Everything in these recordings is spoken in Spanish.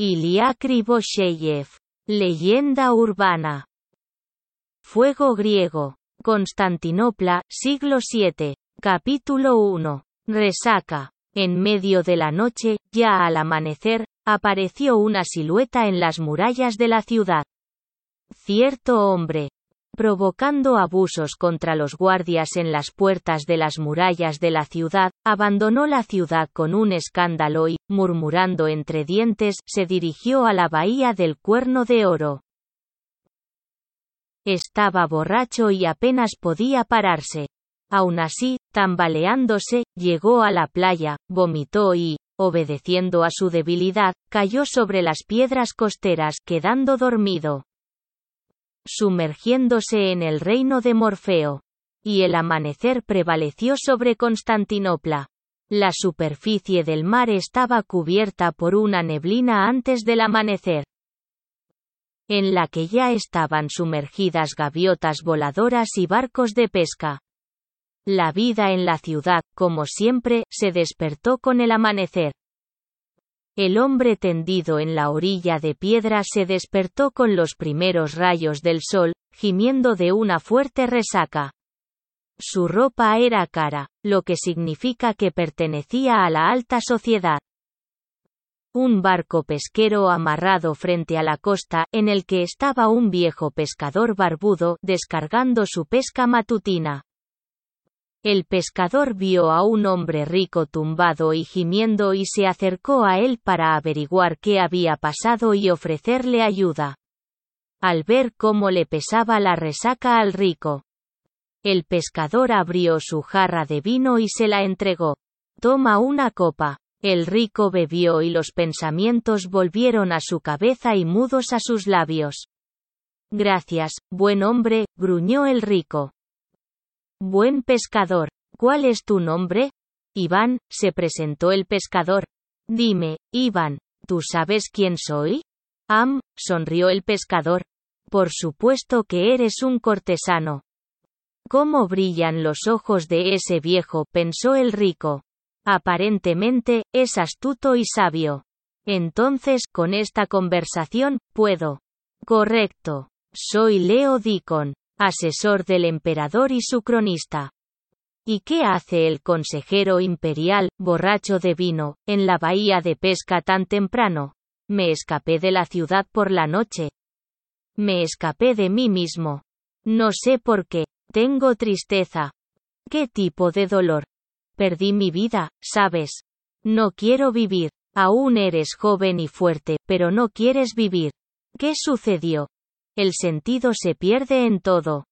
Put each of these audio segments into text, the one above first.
Ilya Krivosheyev. Leyenda urbana. Fuego griego. Constantinopla, siglo VII. Capítulo 1. Resaca. En medio de la noche, ya al amanecer, apareció una silueta en las murallas de la ciudad. Cierto hombre, provocando abusos contra los guardias en las puertas de las murallas de la ciudad, abandonó la ciudad con un escándalo y, murmurando entre dientes, se dirigió a la bahía del Cuerno de Oro. Estaba borracho y apenas podía pararse. Aun así, tambaleándose, llegó a la playa, vomitó y, obedeciendo a su debilidad, cayó sobre las piedras costeras, quedando dormido sumergiéndose en el reino de Morfeo. Y el amanecer prevaleció sobre Constantinopla. La superficie del mar estaba cubierta por una neblina antes del amanecer, en la que ya estaban sumergidas gaviotas voladoras y barcos de pesca. La vida en la ciudad, como siempre, se despertó con el amanecer. El hombre tendido en la orilla de piedra se despertó con los primeros rayos del sol, gimiendo de una fuerte resaca. Su ropa era cara, lo que significa que pertenecía a la alta sociedad. Un barco pesquero amarrado frente a la costa, en el que estaba un viejo pescador barbudo, descargando su pesca matutina. El pescador vio a un hombre rico tumbado y gimiendo y se acercó a él para averiguar qué había pasado y ofrecerle ayuda. Al ver cómo le pesaba la resaca al rico. El pescador abrió su jarra de vino y se la entregó. Toma una copa. El rico bebió y los pensamientos volvieron a su cabeza y mudos a sus labios. Gracias, buen hombre, gruñó el rico. Buen pescador, ¿cuál es tu nombre? Iván, se presentó el pescador. Dime, Iván, ¿tú sabes quién soy? Am, sonrió el pescador. Por supuesto que eres un cortesano. ¿Cómo brillan los ojos de ese viejo? pensó el rico. Aparentemente, es astuto y sabio. Entonces, con esta conversación, puedo. Correcto. Soy Leo Dicon asesor del emperador y su cronista. ¿Y qué hace el consejero imperial, borracho de vino, en la bahía de pesca tan temprano? Me escapé de la ciudad por la noche. Me escapé de mí mismo. No sé por qué. Tengo tristeza. ¿Qué tipo de dolor? Perdí mi vida, ¿sabes? No quiero vivir. Aún eres joven y fuerte, pero no quieres vivir. ¿Qué sucedió? El sentido se pierde en todo.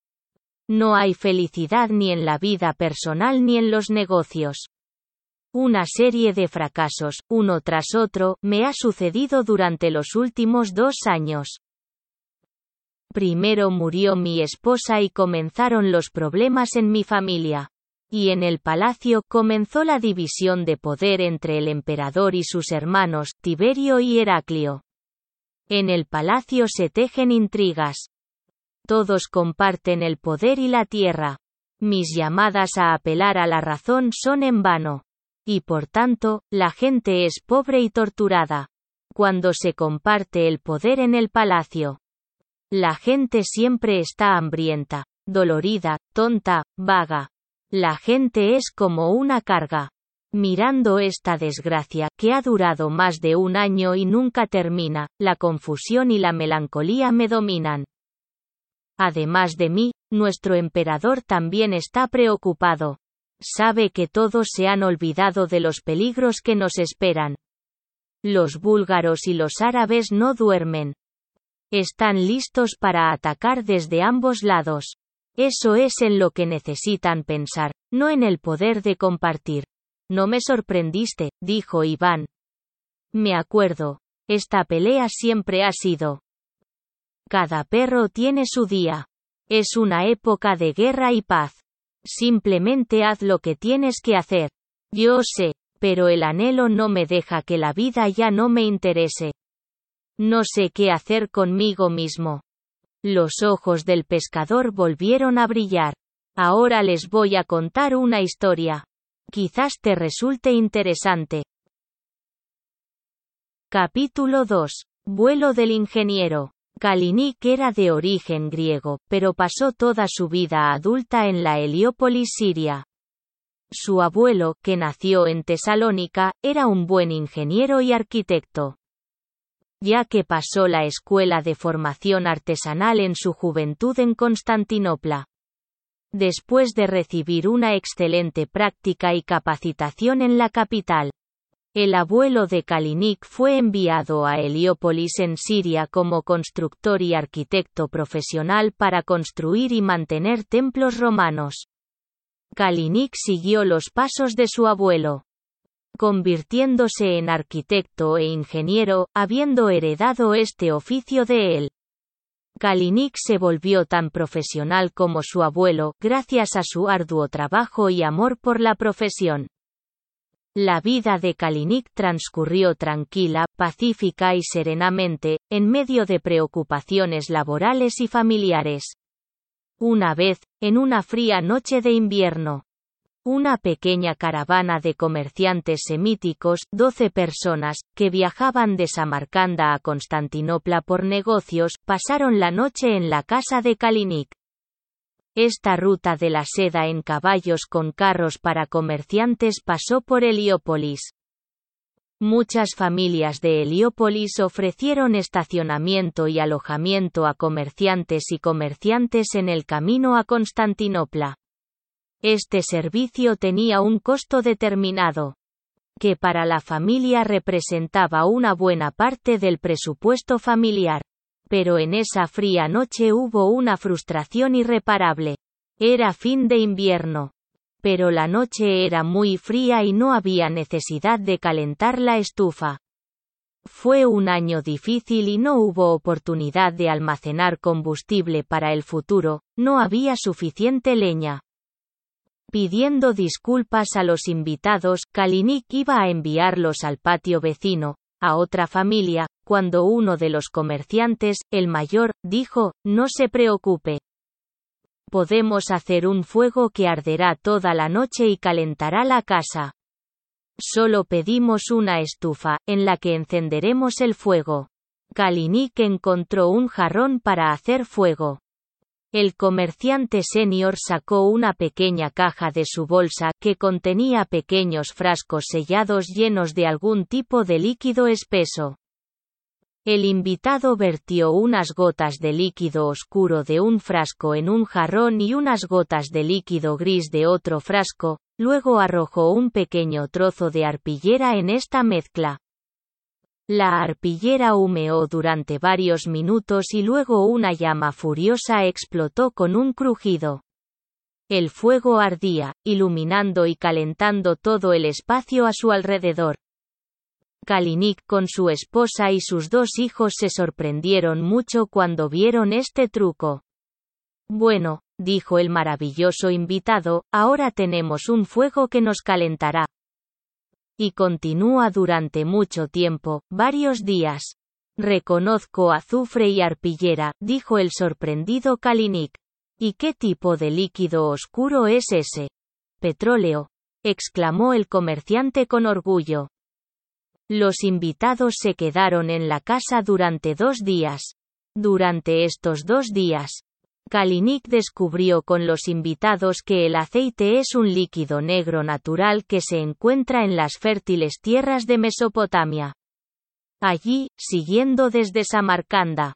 No hay felicidad ni en la vida personal ni en los negocios. Una serie de fracasos, uno tras otro, me ha sucedido durante los últimos dos años. Primero murió mi esposa y comenzaron los problemas en mi familia. Y en el palacio comenzó la división de poder entre el emperador y sus hermanos, Tiberio y Heraclio. En el palacio se tejen intrigas. Todos comparten el poder y la tierra. Mis llamadas a apelar a la razón son en vano. Y por tanto, la gente es pobre y torturada. Cuando se comparte el poder en el palacio. La gente siempre está hambrienta, dolorida, tonta, vaga. La gente es como una carga. Mirando esta desgracia, que ha durado más de un año y nunca termina, la confusión y la melancolía me dominan. Además de mí, nuestro emperador también está preocupado. Sabe que todos se han olvidado de los peligros que nos esperan. Los búlgaros y los árabes no duermen. Están listos para atacar desde ambos lados. Eso es en lo que necesitan pensar, no en el poder de compartir. No me sorprendiste, dijo Iván. Me acuerdo. Esta pelea siempre ha sido. Cada perro tiene su día. Es una época de guerra y paz. Simplemente haz lo que tienes que hacer. Yo sé, pero el anhelo no me deja que la vida ya no me interese. No sé qué hacer conmigo mismo. Los ojos del pescador volvieron a brillar. Ahora les voy a contar una historia. Quizás te resulte interesante. Capítulo 2. Vuelo del ingeniero. Kalinik era de origen griego, pero pasó toda su vida adulta en la Heliópolis siria. Su abuelo, que nació en Tesalónica, era un buen ingeniero y arquitecto. Ya que pasó la escuela de formación artesanal en su juventud en Constantinopla. Después de recibir una excelente práctica y capacitación en la capital, el abuelo de Kalinik fue enviado a Heliópolis en Siria como constructor y arquitecto profesional para construir y mantener templos romanos. Kalinik siguió los pasos de su abuelo, convirtiéndose en arquitecto e ingeniero, habiendo heredado este oficio de él. Kalinik se volvió tan profesional como su abuelo, gracias a su arduo trabajo y amor por la profesión. La vida de Kalinik transcurrió tranquila, pacífica y serenamente, en medio de preocupaciones laborales y familiares. Una vez, en una fría noche de invierno, una pequeña caravana de comerciantes semíticos, doce personas, que viajaban de Samarcanda a Constantinopla por negocios, pasaron la noche en la casa de Kalinik. Esta ruta de la seda en caballos con carros para comerciantes pasó por Heliópolis. Muchas familias de Heliópolis ofrecieron estacionamiento y alojamiento a comerciantes y comerciantes en el camino a Constantinopla. Este servicio tenía un costo determinado, que para la familia representaba una buena parte del presupuesto familiar. Pero en esa fría noche hubo una frustración irreparable. Era fin de invierno. Pero la noche era muy fría y no había necesidad de calentar la estufa. Fue un año difícil y no hubo oportunidad de almacenar combustible para el futuro, no había suficiente leña. Pidiendo disculpas a los invitados, Kalinik iba a enviarlos al patio vecino, a otra familia, cuando uno de los comerciantes, el mayor, dijo, no se preocupe. Podemos hacer un fuego que arderá toda la noche y calentará la casa. Solo pedimos una estufa, en la que encenderemos el fuego. Kalinik encontró un jarrón para hacer fuego. El comerciante senior sacó una pequeña caja de su bolsa, que contenía pequeños frascos sellados llenos de algún tipo de líquido espeso. El invitado vertió unas gotas de líquido oscuro de un frasco en un jarrón y unas gotas de líquido gris de otro frasco, luego arrojó un pequeño trozo de arpillera en esta mezcla. La arpillera humeó durante varios minutos y luego una llama furiosa explotó con un crujido. El fuego ardía, iluminando y calentando todo el espacio a su alrededor. Kalinik con su esposa y sus dos hijos se sorprendieron mucho cuando vieron este truco. Bueno, dijo el maravilloso invitado, ahora tenemos un fuego que nos calentará y continúa durante mucho tiempo, varios días. Reconozco azufre y arpillera, dijo el sorprendido Kalinik. ¿Y qué tipo de líquido oscuro es ese? Petróleo. exclamó el comerciante con orgullo. Los invitados se quedaron en la casa durante dos días. Durante estos dos días, Kalinik descubrió con los invitados que el aceite es un líquido negro natural que se encuentra en las fértiles tierras de Mesopotamia. Allí, siguiendo desde Samarcanda,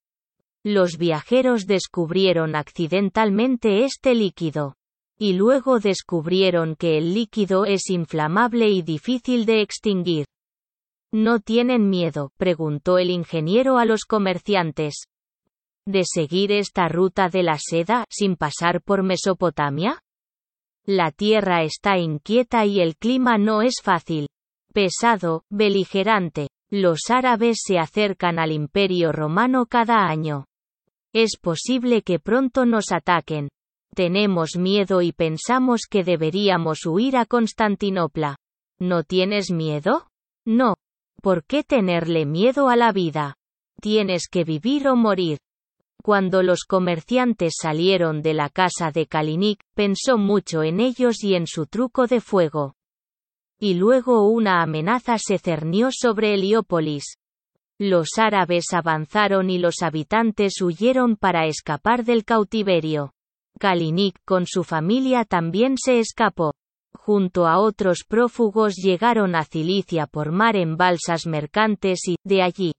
los viajeros descubrieron accidentalmente este líquido. Y luego descubrieron que el líquido es inflamable y difícil de extinguir. ¿No tienen miedo? preguntó el ingeniero a los comerciantes de seguir esta ruta de la seda sin pasar por Mesopotamia? La tierra está inquieta y el clima no es fácil. Pesado, beligerante. Los árabes se acercan al imperio romano cada año. Es posible que pronto nos ataquen. Tenemos miedo y pensamos que deberíamos huir a Constantinopla. ¿No tienes miedo? No. ¿Por qué tenerle miedo a la vida? Tienes que vivir o morir. Cuando los comerciantes salieron de la casa de Kalinik, pensó mucho en ellos y en su truco de fuego. Y luego una amenaza se cernió sobre Heliópolis. Los árabes avanzaron y los habitantes huyeron para escapar del cautiverio. Kalinik con su familia también se escapó. Junto a otros prófugos llegaron a Cilicia por mar en balsas mercantes y, de allí,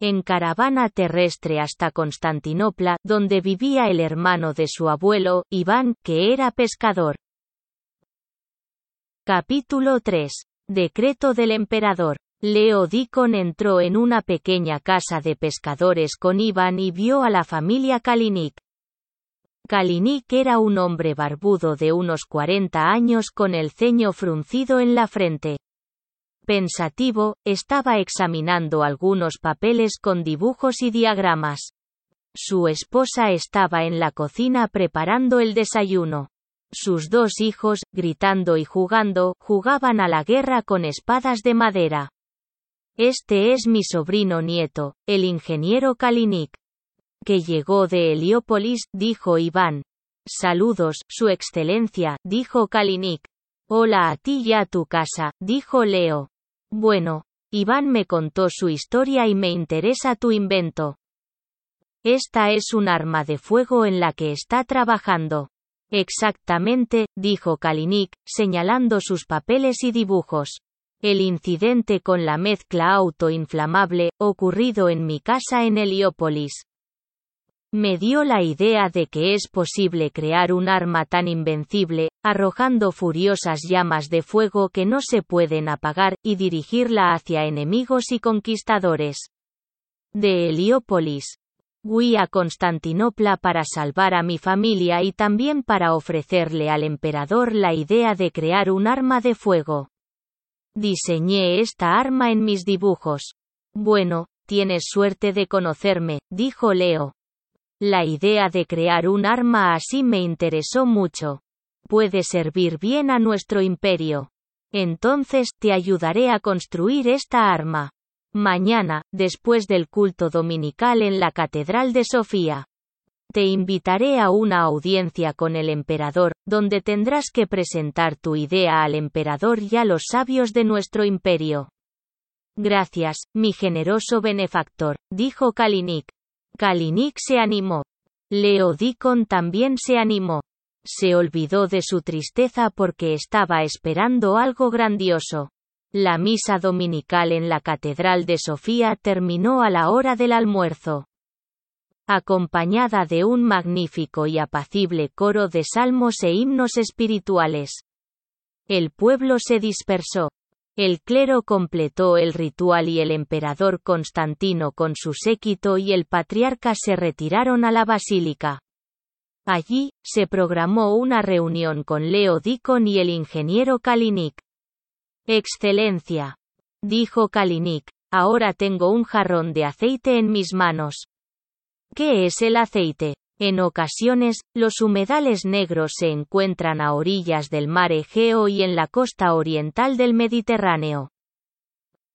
en caravana terrestre hasta Constantinopla, donde vivía el hermano de su abuelo, Iván, que era pescador. Capítulo 3. Decreto del emperador. Leo Dicon entró en una pequeña casa de pescadores con Iván y vio a la familia Kalinik. Kalinik era un hombre barbudo de unos 40 años con el ceño fruncido en la frente. Pensativo, estaba examinando algunos papeles con dibujos y diagramas. Su esposa estaba en la cocina preparando el desayuno. Sus dos hijos, gritando y jugando, jugaban a la guerra con espadas de madera. Este es mi sobrino nieto, el ingeniero Kalinik. Que llegó de Heliópolis, dijo Iván. Saludos, Su Excelencia, dijo Kalinik. Hola a ti y a tu casa, dijo Leo. Bueno, Iván me contó su historia y me interesa tu invento. Esta es un arma de fuego en la que está trabajando. Exactamente, dijo Kalinik, señalando sus papeles y dibujos. El incidente con la mezcla autoinflamable, ocurrido en mi casa en Heliópolis. Me dio la idea de que es posible crear un arma tan invencible, arrojando furiosas llamas de fuego que no se pueden apagar, y dirigirla hacia enemigos y conquistadores. De Heliópolis. Fui a Constantinopla para salvar a mi familia y también para ofrecerle al emperador la idea de crear un arma de fuego. Diseñé esta arma en mis dibujos. Bueno, tienes suerte de conocerme, dijo Leo. La idea de crear un arma así me interesó mucho. Puede servir bien a nuestro imperio. Entonces te ayudaré a construir esta arma. Mañana, después del culto dominical en la Catedral de Sofía. Te invitaré a una audiencia con el emperador, donde tendrás que presentar tu idea al emperador y a los sabios de nuestro imperio. Gracias, mi generoso benefactor, dijo Kalinik. Kalinik se animó. Leo Dicon también se animó. Se olvidó de su tristeza porque estaba esperando algo grandioso. La misa dominical en la Catedral de Sofía terminó a la hora del almuerzo. Acompañada de un magnífico y apacible coro de salmos e himnos espirituales. El pueblo se dispersó. El clero completó el ritual y el emperador Constantino con su séquito y el patriarca se retiraron a la basílica. Allí, se programó una reunión con Leo Dicon y el ingeniero Kalinik. Excelencia. Dijo Kalinik, ahora tengo un jarrón de aceite en mis manos. ¿Qué es el aceite? En ocasiones, los humedales negros se encuentran a orillas del mar Egeo y en la costa oriental del Mediterráneo.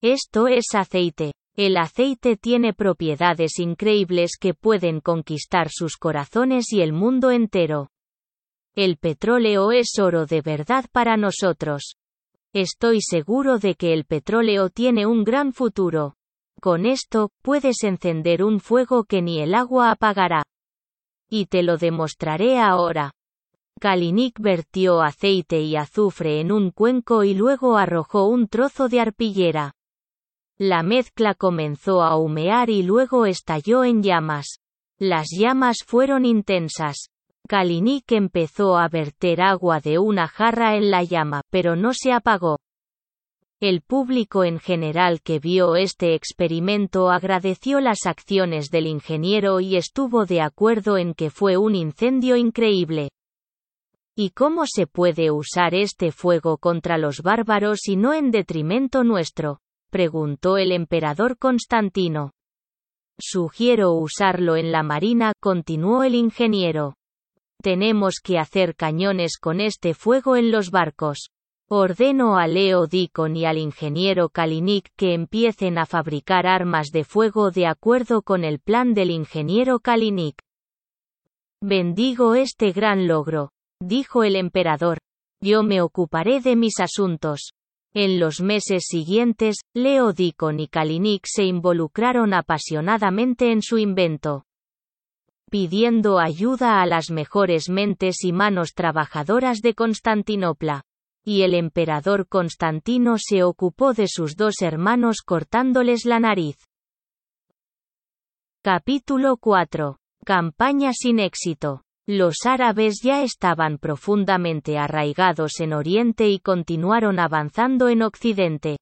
Esto es aceite. El aceite tiene propiedades increíbles que pueden conquistar sus corazones y el mundo entero. El petróleo es oro de verdad para nosotros. Estoy seguro de que el petróleo tiene un gran futuro. Con esto, puedes encender un fuego que ni el agua apagará. Y te lo demostraré ahora. Kalinik vertió aceite y azufre en un cuenco y luego arrojó un trozo de arpillera. La mezcla comenzó a humear y luego estalló en llamas. Las llamas fueron intensas. Kalinik empezó a verter agua de una jarra en la llama, pero no se apagó. El público en general que vio este experimento agradeció las acciones del ingeniero y estuvo de acuerdo en que fue un incendio increíble. ¿Y cómo se puede usar este fuego contra los bárbaros y no en detrimento nuestro? Preguntó el emperador Constantino. Sugiero usarlo en la marina, continuó el ingeniero. Tenemos que hacer cañones con este fuego en los barcos. Ordeno a Leo Dicon y al ingeniero Kalinik que empiecen a fabricar armas de fuego de acuerdo con el plan del ingeniero Kalinik. Bendigo este gran logro, dijo el emperador. Yo me ocuparé de mis asuntos. En los meses siguientes, Leo Dicon y Kalinik se involucraron apasionadamente en su invento. Pidiendo ayuda a las mejores mentes y manos trabajadoras de Constantinopla. Y el emperador Constantino se ocupó de sus dos hermanos cortándoles la nariz. Capítulo 4. Campaña sin éxito. Los árabes ya estaban profundamente arraigados en Oriente y continuaron avanzando en Occidente.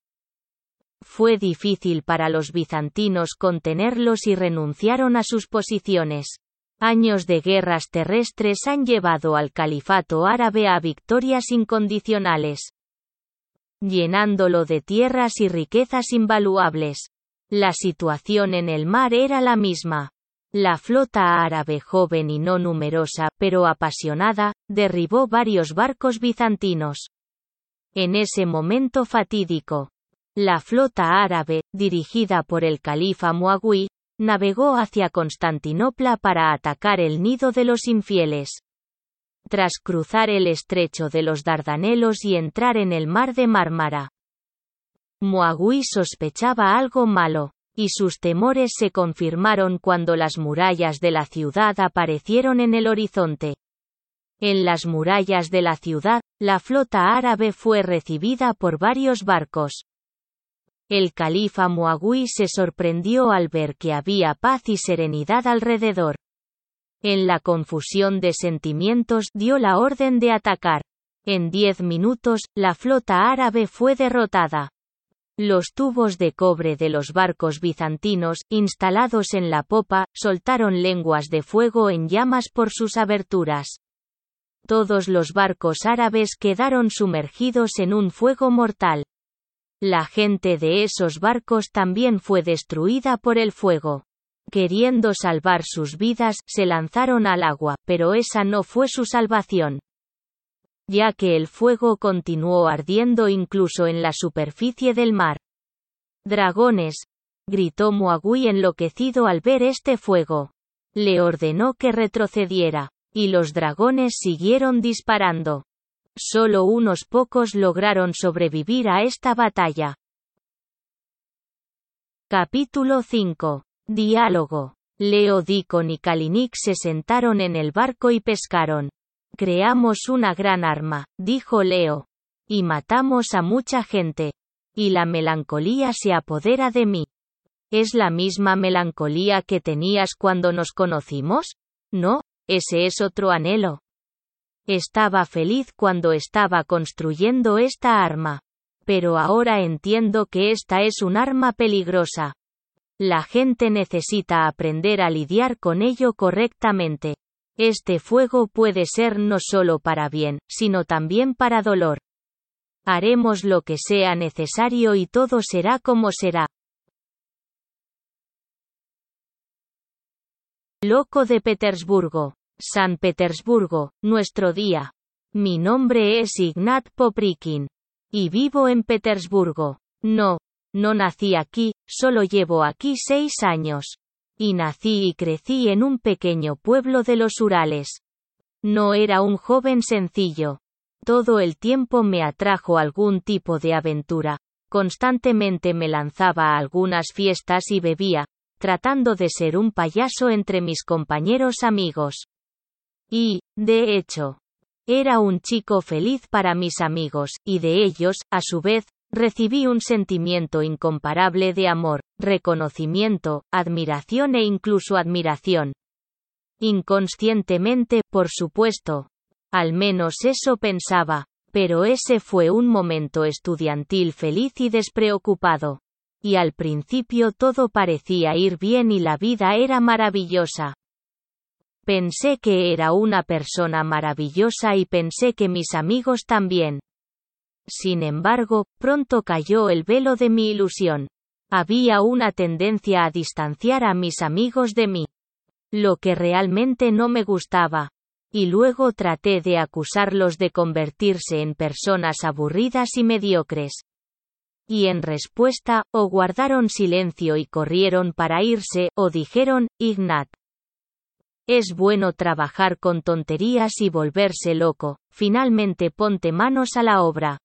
Fue difícil para los bizantinos contenerlos y renunciaron a sus posiciones. Años de guerras terrestres han llevado al califato árabe a victorias incondicionales, llenándolo de tierras y riquezas invaluables. La situación en el mar era la misma. La flota árabe joven y no numerosa, pero apasionada, derribó varios barcos bizantinos. En ese momento fatídico, la flota árabe, dirigida por el califa Muagui, navegó hacia Constantinopla para atacar el nido de los infieles. Tras cruzar el estrecho de los Dardanelos y entrar en el mar de Mármara, Muagui sospechaba algo malo y sus temores se confirmaron cuando las murallas de la ciudad aparecieron en el horizonte. En las murallas de la ciudad, la flota árabe fue recibida por varios barcos. El califa Muagui se sorprendió al ver que había paz y serenidad alrededor. En la confusión de sentimientos dio la orden de atacar. En diez minutos, la flota árabe fue derrotada. Los tubos de cobre de los barcos bizantinos, instalados en la popa, soltaron lenguas de fuego en llamas por sus aberturas. Todos los barcos árabes quedaron sumergidos en un fuego mortal. La gente de esos barcos también fue destruida por el fuego. Queriendo salvar sus vidas, se lanzaron al agua, pero esa no fue su salvación ya que el fuego continuó ardiendo incluso en la superficie del mar. Dragones, gritó Muagui enloquecido al ver este fuego. Le ordenó que retrocediera, y los dragones siguieron disparando. Solo unos pocos lograron sobrevivir a esta batalla. Capítulo 5. Diálogo. Leo Dicon y Kalinik se sentaron en el barco y pescaron. Creamos una gran arma, dijo Leo. Y matamos a mucha gente. Y la melancolía se apodera de mí. ¿Es la misma melancolía que tenías cuando nos conocimos? No, ese es otro anhelo. Estaba feliz cuando estaba construyendo esta arma. Pero ahora entiendo que esta es un arma peligrosa. La gente necesita aprender a lidiar con ello correctamente. Este fuego puede ser no solo para bien, sino también para dolor. Haremos lo que sea necesario y todo será como será. Loco de Petersburgo. San Petersburgo, nuestro día. Mi nombre es Ignat Poprikin. Y vivo en Petersburgo. No, no nací aquí, solo llevo aquí seis años y nací y crecí en un pequeño pueblo de los Urales. No era un joven sencillo. Todo el tiempo me atrajo algún tipo de aventura. Constantemente me lanzaba a algunas fiestas y bebía, tratando de ser un payaso entre mis compañeros amigos. Y, de hecho, era un chico feliz para mis amigos, y de ellos, a su vez, recibí un sentimiento incomparable de amor, reconocimiento, admiración e incluso admiración. Inconscientemente, por supuesto. Al menos eso pensaba. Pero ese fue un momento estudiantil feliz y despreocupado. Y al principio todo parecía ir bien y la vida era maravillosa. Pensé que era una persona maravillosa y pensé que mis amigos también. Sin embargo, pronto cayó el velo de mi ilusión. Había una tendencia a distanciar a mis amigos de mí. Lo que realmente no me gustaba. Y luego traté de acusarlos de convertirse en personas aburridas y mediocres. Y en respuesta, o guardaron silencio y corrieron para irse, o dijeron, Ignat. Es bueno trabajar con tonterías y volverse loco, finalmente ponte manos a la obra.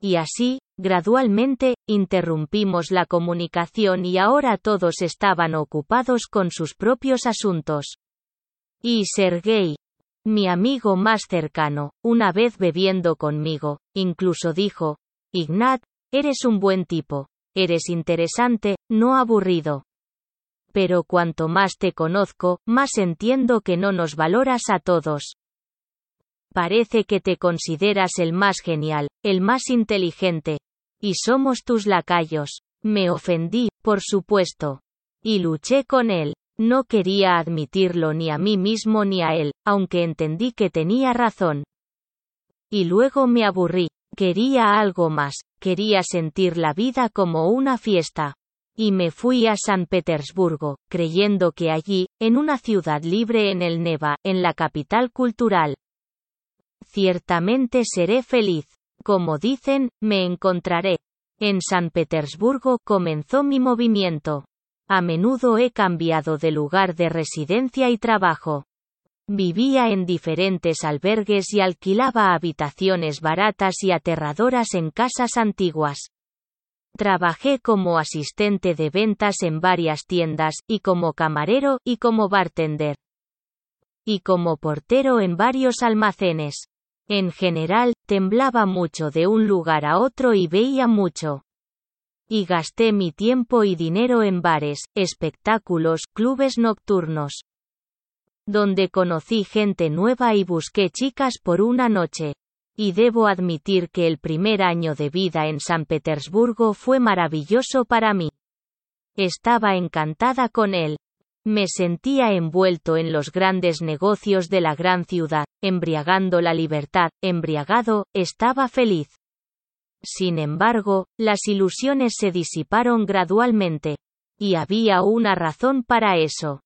Y así, Gradualmente, interrumpimos la comunicación y ahora todos estaban ocupados con sus propios asuntos. Y Sergei, mi amigo más cercano, una vez bebiendo conmigo, incluso dijo, Ignat, eres un buen tipo, eres interesante, no aburrido. Pero cuanto más te conozco, más entiendo que no nos valoras a todos. Parece que te consideras el más genial, el más inteligente. Y somos tus lacayos. Me ofendí, por supuesto. Y luché con él. No quería admitirlo ni a mí mismo ni a él, aunque entendí que tenía razón. Y luego me aburrí. Quería algo más, quería sentir la vida como una fiesta. Y me fui a San Petersburgo, creyendo que allí, en una ciudad libre en el Neva, en la capital cultural, ciertamente seré feliz. Como dicen, me encontraré. En San Petersburgo comenzó mi movimiento. A menudo he cambiado de lugar de residencia y trabajo. Vivía en diferentes albergues y alquilaba habitaciones baratas y aterradoras en casas antiguas. Trabajé como asistente de ventas en varias tiendas, y como camarero, y como bartender. Y como portero en varios almacenes. En general, temblaba mucho de un lugar a otro y veía mucho. Y gasté mi tiempo y dinero en bares, espectáculos, clubes nocturnos. Donde conocí gente nueva y busqué chicas por una noche. Y debo admitir que el primer año de vida en San Petersburgo fue maravilloso para mí. Estaba encantada con él, me sentía envuelto en los grandes negocios de la gran ciudad, embriagando la libertad, embriagado, estaba feliz. Sin embargo, las ilusiones se disiparon gradualmente. Y había una razón para eso.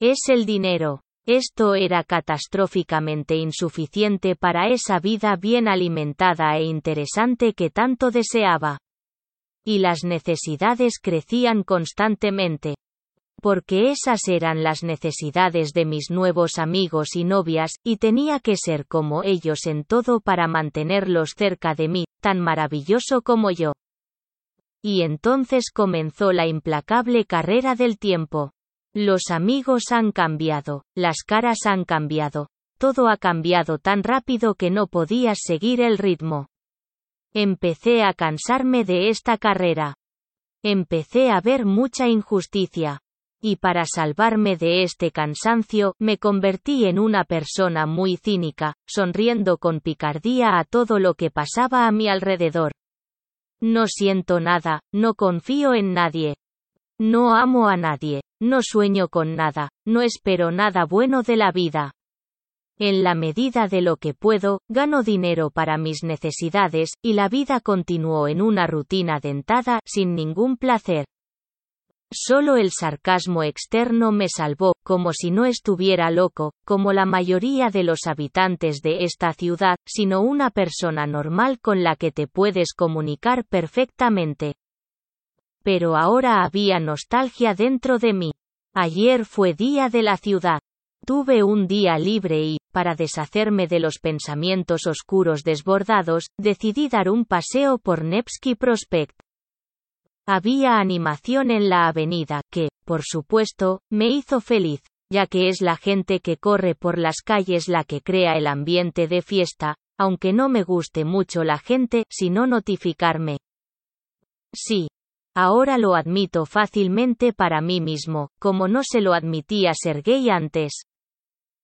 Es el dinero. Esto era catastróficamente insuficiente para esa vida bien alimentada e interesante que tanto deseaba. Y las necesidades crecían constantemente porque esas eran las necesidades de mis nuevos amigos y novias, y tenía que ser como ellos en todo para mantenerlos cerca de mí, tan maravilloso como yo. Y entonces comenzó la implacable carrera del tiempo. Los amigos han cambiado, las caras han cambiado, todo ha cambiado tan rápido que no podías seguir el ritmo. Empecé a cansarme de esta carrera. Empecé a ver mucha injusticia y para salvarme de este cansancio, me convertí en una persona muy cínica, sonriendo con picardía a todo lo que pasaba a mi alrededor. No siento nada, no confío en nadie. No amo a nadie, no sueño con nada, no espero nada bueno de la vida. En la medida de lo que puedo, gano dinero para mis necesidades, y la vida continuó en una rutina dentada, sin ningún placer. Solo el sarcasmo externo me salvó, como si no estuviera loco, como la mayoría de los habitantes de esta ciudad, sino una persona normal con la que te puedes comunicar perfectamente. Pero ahora había nostalgia dentro de mí. Ayer fue día de la ciudad. Tuve un día libre y, para deshacerme de los pensamientos oscuros desbordados, decidí dar un paseo por Nevsky Prospect. Había animación en la avenida, que, por supuesto, me hizo feliz, ya que es la gente que corre por las calles la que crea el ambiente de fiesta, aunque no me guste mucho la gente, sino notificarme. Sí. Ahora lo admito fácilmente para mí mismo, como no se lo admitía Sergei antes.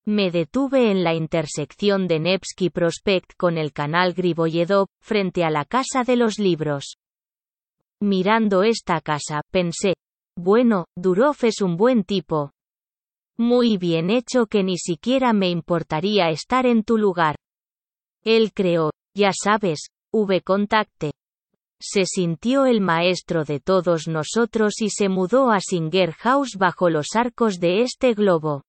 Me detuve en la intersección de Nevsky Prospect con el canal Griboyedov, frente a la Casa de los Libros. Mirando esta casa, pensé, bueno, Durov es un buen tipo. Muy bien hecho que ni siquiera me importaría estar en tu lugar. Él creó, ya sabes, V-Contacte. Se sintió el maestro de todos nosotros y se mudó a Singer House bajo los arcos de este globo.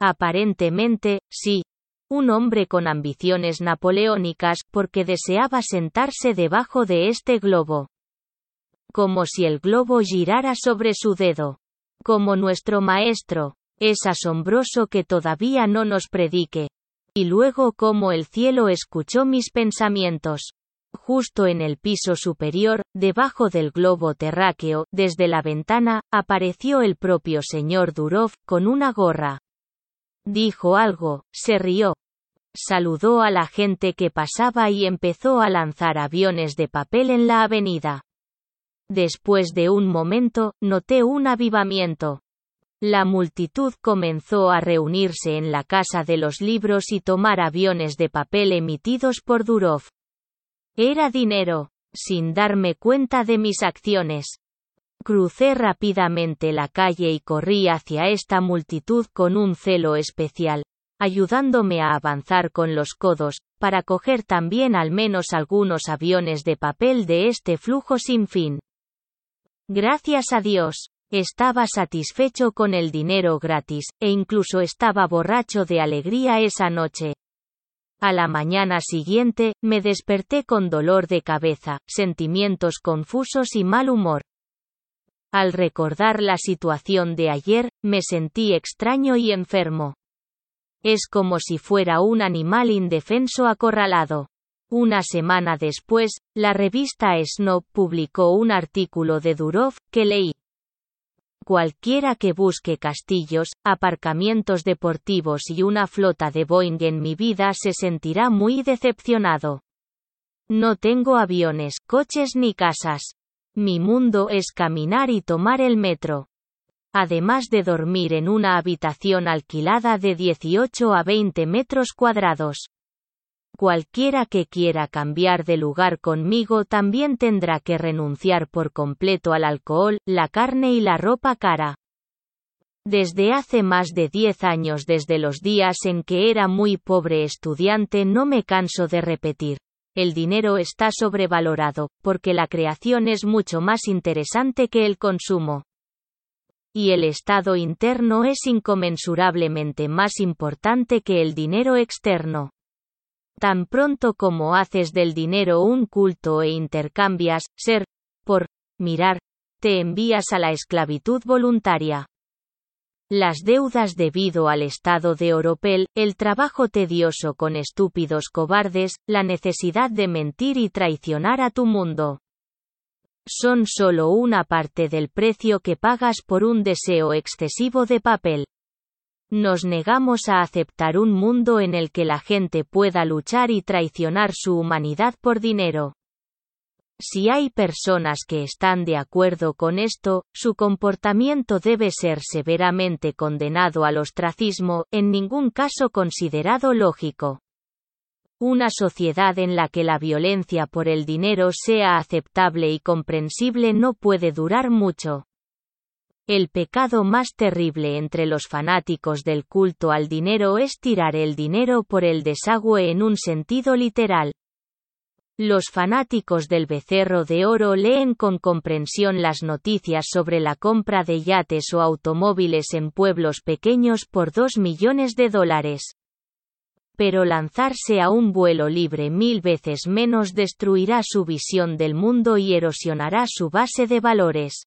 Aparentemente, sí. Un hombre con ambiciones napoleónicas, porque deseaba sentarse debajo de este globo como si el globo girara sobre su dedo. Como nuestro maestro. Es asombroso que todavía no nos predique. Y luego como el cielo escuchó mis pensamientos. Justo en el piso superior, debajo del globo terráqueo, desde la ventana, apareció el propio señor Durov, con una gorra. Dijo algo, se rió. Saludó a la gente que pasaba y empezó a lanzar aviones de papel en la avenida. Después de un momento, noté un avivamiento. La multitud comenzó a reunirse en la Casa de los Libros y tomar aviones de papel emitidos por Durov. Era dinero, sin darme cuenta de mis acciones. Crucé rápidamente la calle y corrí hacia esta multitud con un celo especial, ayudándome a avanzar con los codos, para coger también al menos algunos aviones de papel de este flujo sin fin. Gracias a Dios, estaba satisfecho con el dinero gratis, e incluso estaba borracho de alegría esa noche. A la mañana siguiente, me desperté con dolor de cabeza, sentimientos confusos y mal humor. Al recordar la situación de ayer, me sentí extraño y enfermo. Es como si fuera un animal indefenso acorralado. Una semana después, la revista Snob publicó un artículo de Durov, que leí. Cualquiera que busque castillos, aparcamientos deportivos y una flota de Boeing en mi vida se sentirá muy decepcionado. No tengo aviones, coches ni casas. Mi mundo es caminar y tomar el metro. Además de dormir en una habitación alquilada de 18 a 20 metros cuadrados. Cualquiera que quiera cambiar de lugar conmigo también tendrá que renunciar por completo al alcohol, la carne y la ropa cara. Desde hace más de 10 años desde los días en que era muy pobre estudiante no me canso de repetir. El dinero está sobrevalorado, porque la creación es mucho más interesante que el consumo. Y el estado interno es inconmensurablemente más importante que el dinero externo. Tan pronto como haces del dinero un culto e intercambias, ser, por, mirar, te envías a la esclavitud voluntaria. Las deudas debido al estado de Oropel, el trabajo tedioso con estúpidos cobardes, la necesidad de mentir y traicionar a tu mundo. Son solo una parte del precio que pagas por un deseo excesivo de papel. Nos negamos a aceptar un mundo en el que la gente pueda luchar y traicionar su humanidad por dinero. Si hay personas que están de acuerdo con esto, su comportamiento debe ser severamente condenado al ostracismo, en ningún caso considerado lógico. Una sociedad en la que la violencia por el dinero sea aceptable y comprensible no puede durar mucho. El pecado más terrible entre los fanáticos del culto al dinero es tirar el dinero por el desagüe en un sentido literal. Los fanáticos del becerro de oro leen con comprensión las noticias sobre la compra de yates o automóviles en pueblos pequeños por dos millones de dólares. Pero lanzarse a un vuelo libre mil veces menos destruirá su visión del mundo y erosionará su base de valores.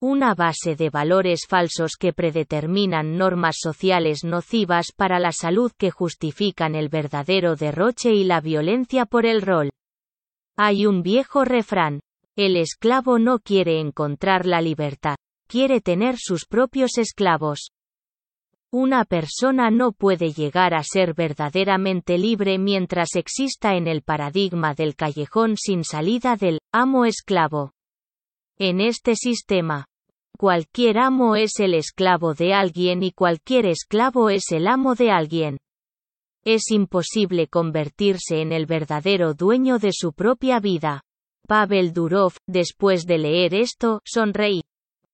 Una base de valores falsos que predeterminan normas sociales nocivas para la salud que justifican el verdadero derroche y la violencia por el rol. Hay un viejo refrán. El esclavo no quiere encontrar la libertad, quiere tener sus propios esclavos. Una persona no puede llegar a ser verdaderamente libre mientras exista en el paradigma del callejón sin salida del amo-esclavo. En este sistema, cualquier amo es el esclavo de alguien y cualquier esclavo es el amo de alguien. Es imposible convertirse en el verdadero dueño de su propia vida. Pavel Durov, después de leer esto, sonreí.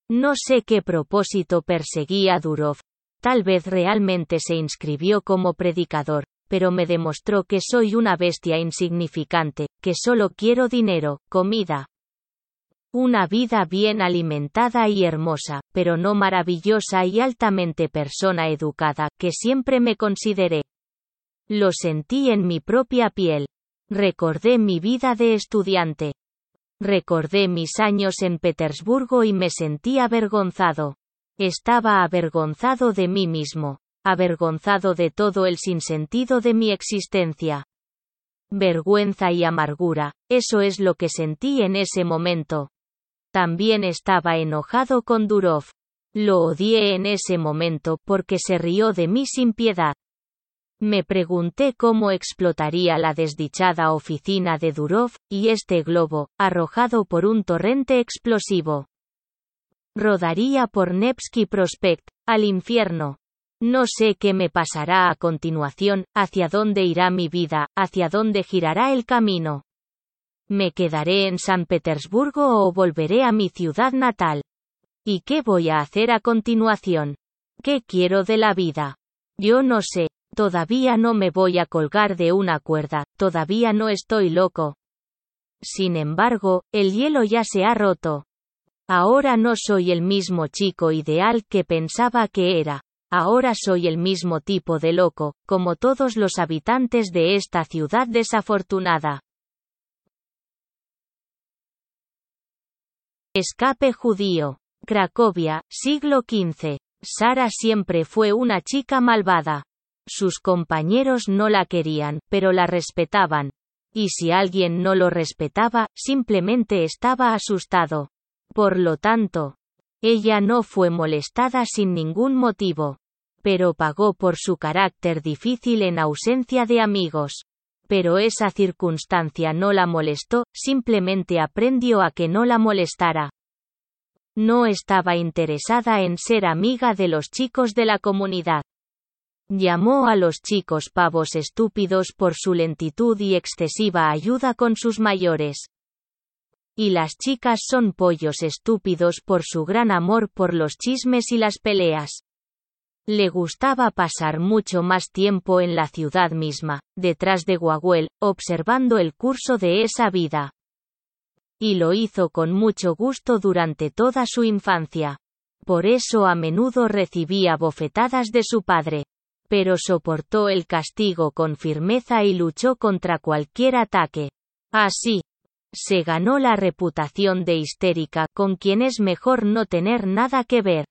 No sé qué propósito perseguía Durov. Tal vez realmente se inscribió como predicador, pero me demostró que soy una bestia insignificante, que solo quiero dinero, comida, una vida bien alimentada y hermosa, pero no maravillosa y altamente persona educada, que siempre me consideré. Lo sentí en mi propia piel. Recordé mi vida de estudiante. Recordé mis años en Petersburgo y me sentí avergonzado. Estaba avergonzado de mí mismo, avergonzado de todo el sinsentido de mi existencia. Vergüenza y amargura, eso es lo que sentí en ese momento. También estaba enojado con Durov. Lo odié en ese momento porque se rió de mí sin piedad. Me pregunté cómo explotaría la desdichada oficina de Durov, y este globo, arrojado por un torrente explosivo. Rodaría por Nevsky Prospect, al infierno. No sé qué me pasará a continuación, hacia dónde irá mi vida, hacia dónde girará el camino. ¿Me quedaré en San Petersburgo o volveré a mi ciudad natal? ¿Y qué voy a hacer a continuación? ¿Qué quiero de la vida? Yo no sé, todavía no me voy a colgar de una cuerda, todavía no estoy loco. Sin embargo, el hielo ya se ha roto. Ahora no soy el mismo chico ideal que pensaba que era. Ahora soy el mismo tipo de loco, como todos los habitantes de esta ciudad desafortunada. Escape judío. Cracovia, siglo XV. Sara siempre fue una chica malvada. Sus compañeros no la querían, pero la respetaban. Y si alguien no lo respetaba, simplemente estaba asustado. Por lo tanto, ella no fue molestada sin ningún motivo. Pero pagó por su carácter difícil en ausencia de amigos. Pero esa circunstancia no la molestó, simplemente aprendió a que no la molestara. No estaba interesada en ser amiga de los chicos de la comunidad. Llamó a los chicos pavos estúpidos por su lentitud y excesiva ayuda con sus mayores. Y las chicas son pollos estúpidos por su gran amor por los chismes y las peleas. Le gustaba pasar mucho más tiempo en la ciudad misma, detrás de Guaguel, observando el curso de esa vida y lo hizo con mucho gusto durante toda su infancia. Por eso a menudo recibía bofetadas de su padre. Pero soportó el castigo con firmeza y luchó contra cualquier ataque. Así, se ganó la reputación de histérica con quien es mejor no tener nada que ver.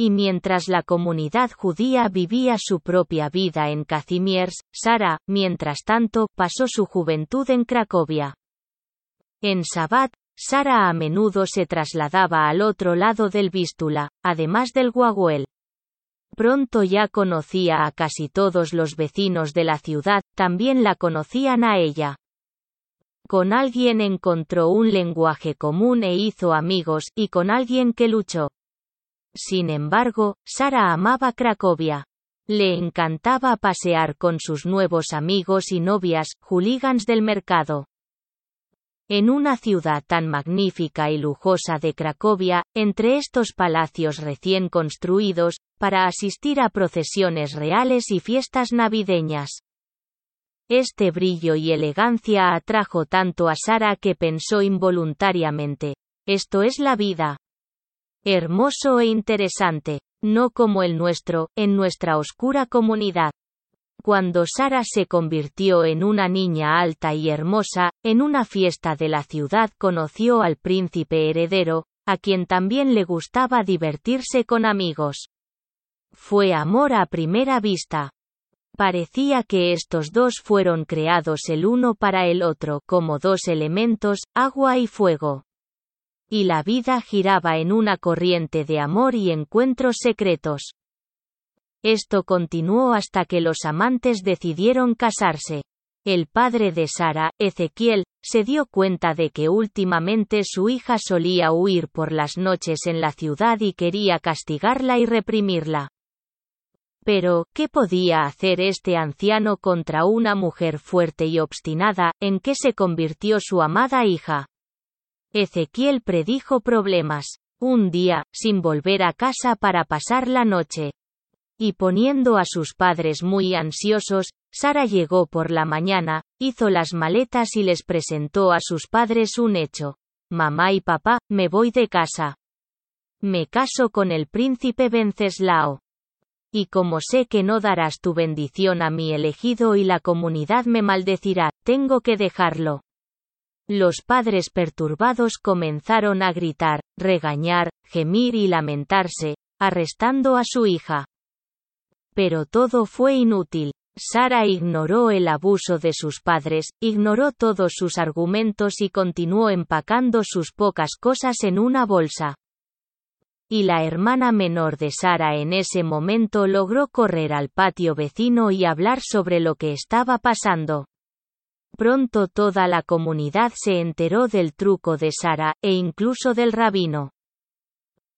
Y mientras la comunidad judía vivía su propia vida en Kazimiers, Sara, mientras tanto, pasó su juventud en Cracovia. En Sabat, Sara a menudo se trasladaba al otro lado del Vístula, además del Guaguel. Pronto ya conocía a casi todos los vecinos de la ciudad, también la conocían a ella. Con alguien encontró un lenguaje común e hizo amigos, y con alguien que luchó. Sin embargo, Sara amaba Cracovia. Le encantaba pasear con sus nuevos amigos y novias, hooligans del mercado. En una ciudad tan magnífica y lujosa de Cracovia, entre estos palacios recién construidos, para asistir a procesiones reales y fiestas navideñas. Este brillo y elegancia atrajo tanto a Sara que pensó involuntariamente, esto es la vida. Hermoso e interesante, no como el nuestro, en nuestra oscura comunidad. Cuando Sara se convirtió en una niña alta y hermosa, en una fiesta de la ciudad conoció al príncipe heredero, a quien también le gustaba divertirse con amigos. Fue amor a primera vista. Parecía que estos dos fueron creados el uno para el otro como dos elementos, agua y fuego. Y la vida giraba en una corriente de amor y encuentros secretos. Esto continuó hasta que los amantes decidieron casarse. El padre de Sara, Ezequiel, se dio cuenta de que últimamente su hija solía huir por las noches en la ciudad y quería castigarla y reprimirla. Pero, ¿qué podía hacer este anciano contra una mujer fuerte y obstinada, en que se convirtió su amada hija? Ezequiel predijo problemas. Un día, sin volver a casa para pasar la noche, y poniendo a sus padres muy ansiosos, Sara llegó por la mañana, hizo las maletas y les presentó a sus padres un hecho. Mamá y papá, me voy de casa. Me caso con el príncipe Venceslao. Y como sé que no darás tu bendición a mi elegido y la comunidad me maldecirá, tengo que dejarlo. Los padres perturbados comenzaron a gritar, regañar, gemir y lamentarse, arrestando a su hija. Pero todo fue inútil. Sara ignoró el abuso de sus padres, ignoró todos sus argumentos y continuó empacando sus pocas cosas en una bolsa. Y la hermana menor de Sara en ese momento logró correr al patio vecino y hablar sobre lo que estaba pasando. Pronto toda la comunidad se enteró del truco de Sara, e incluso del rabino.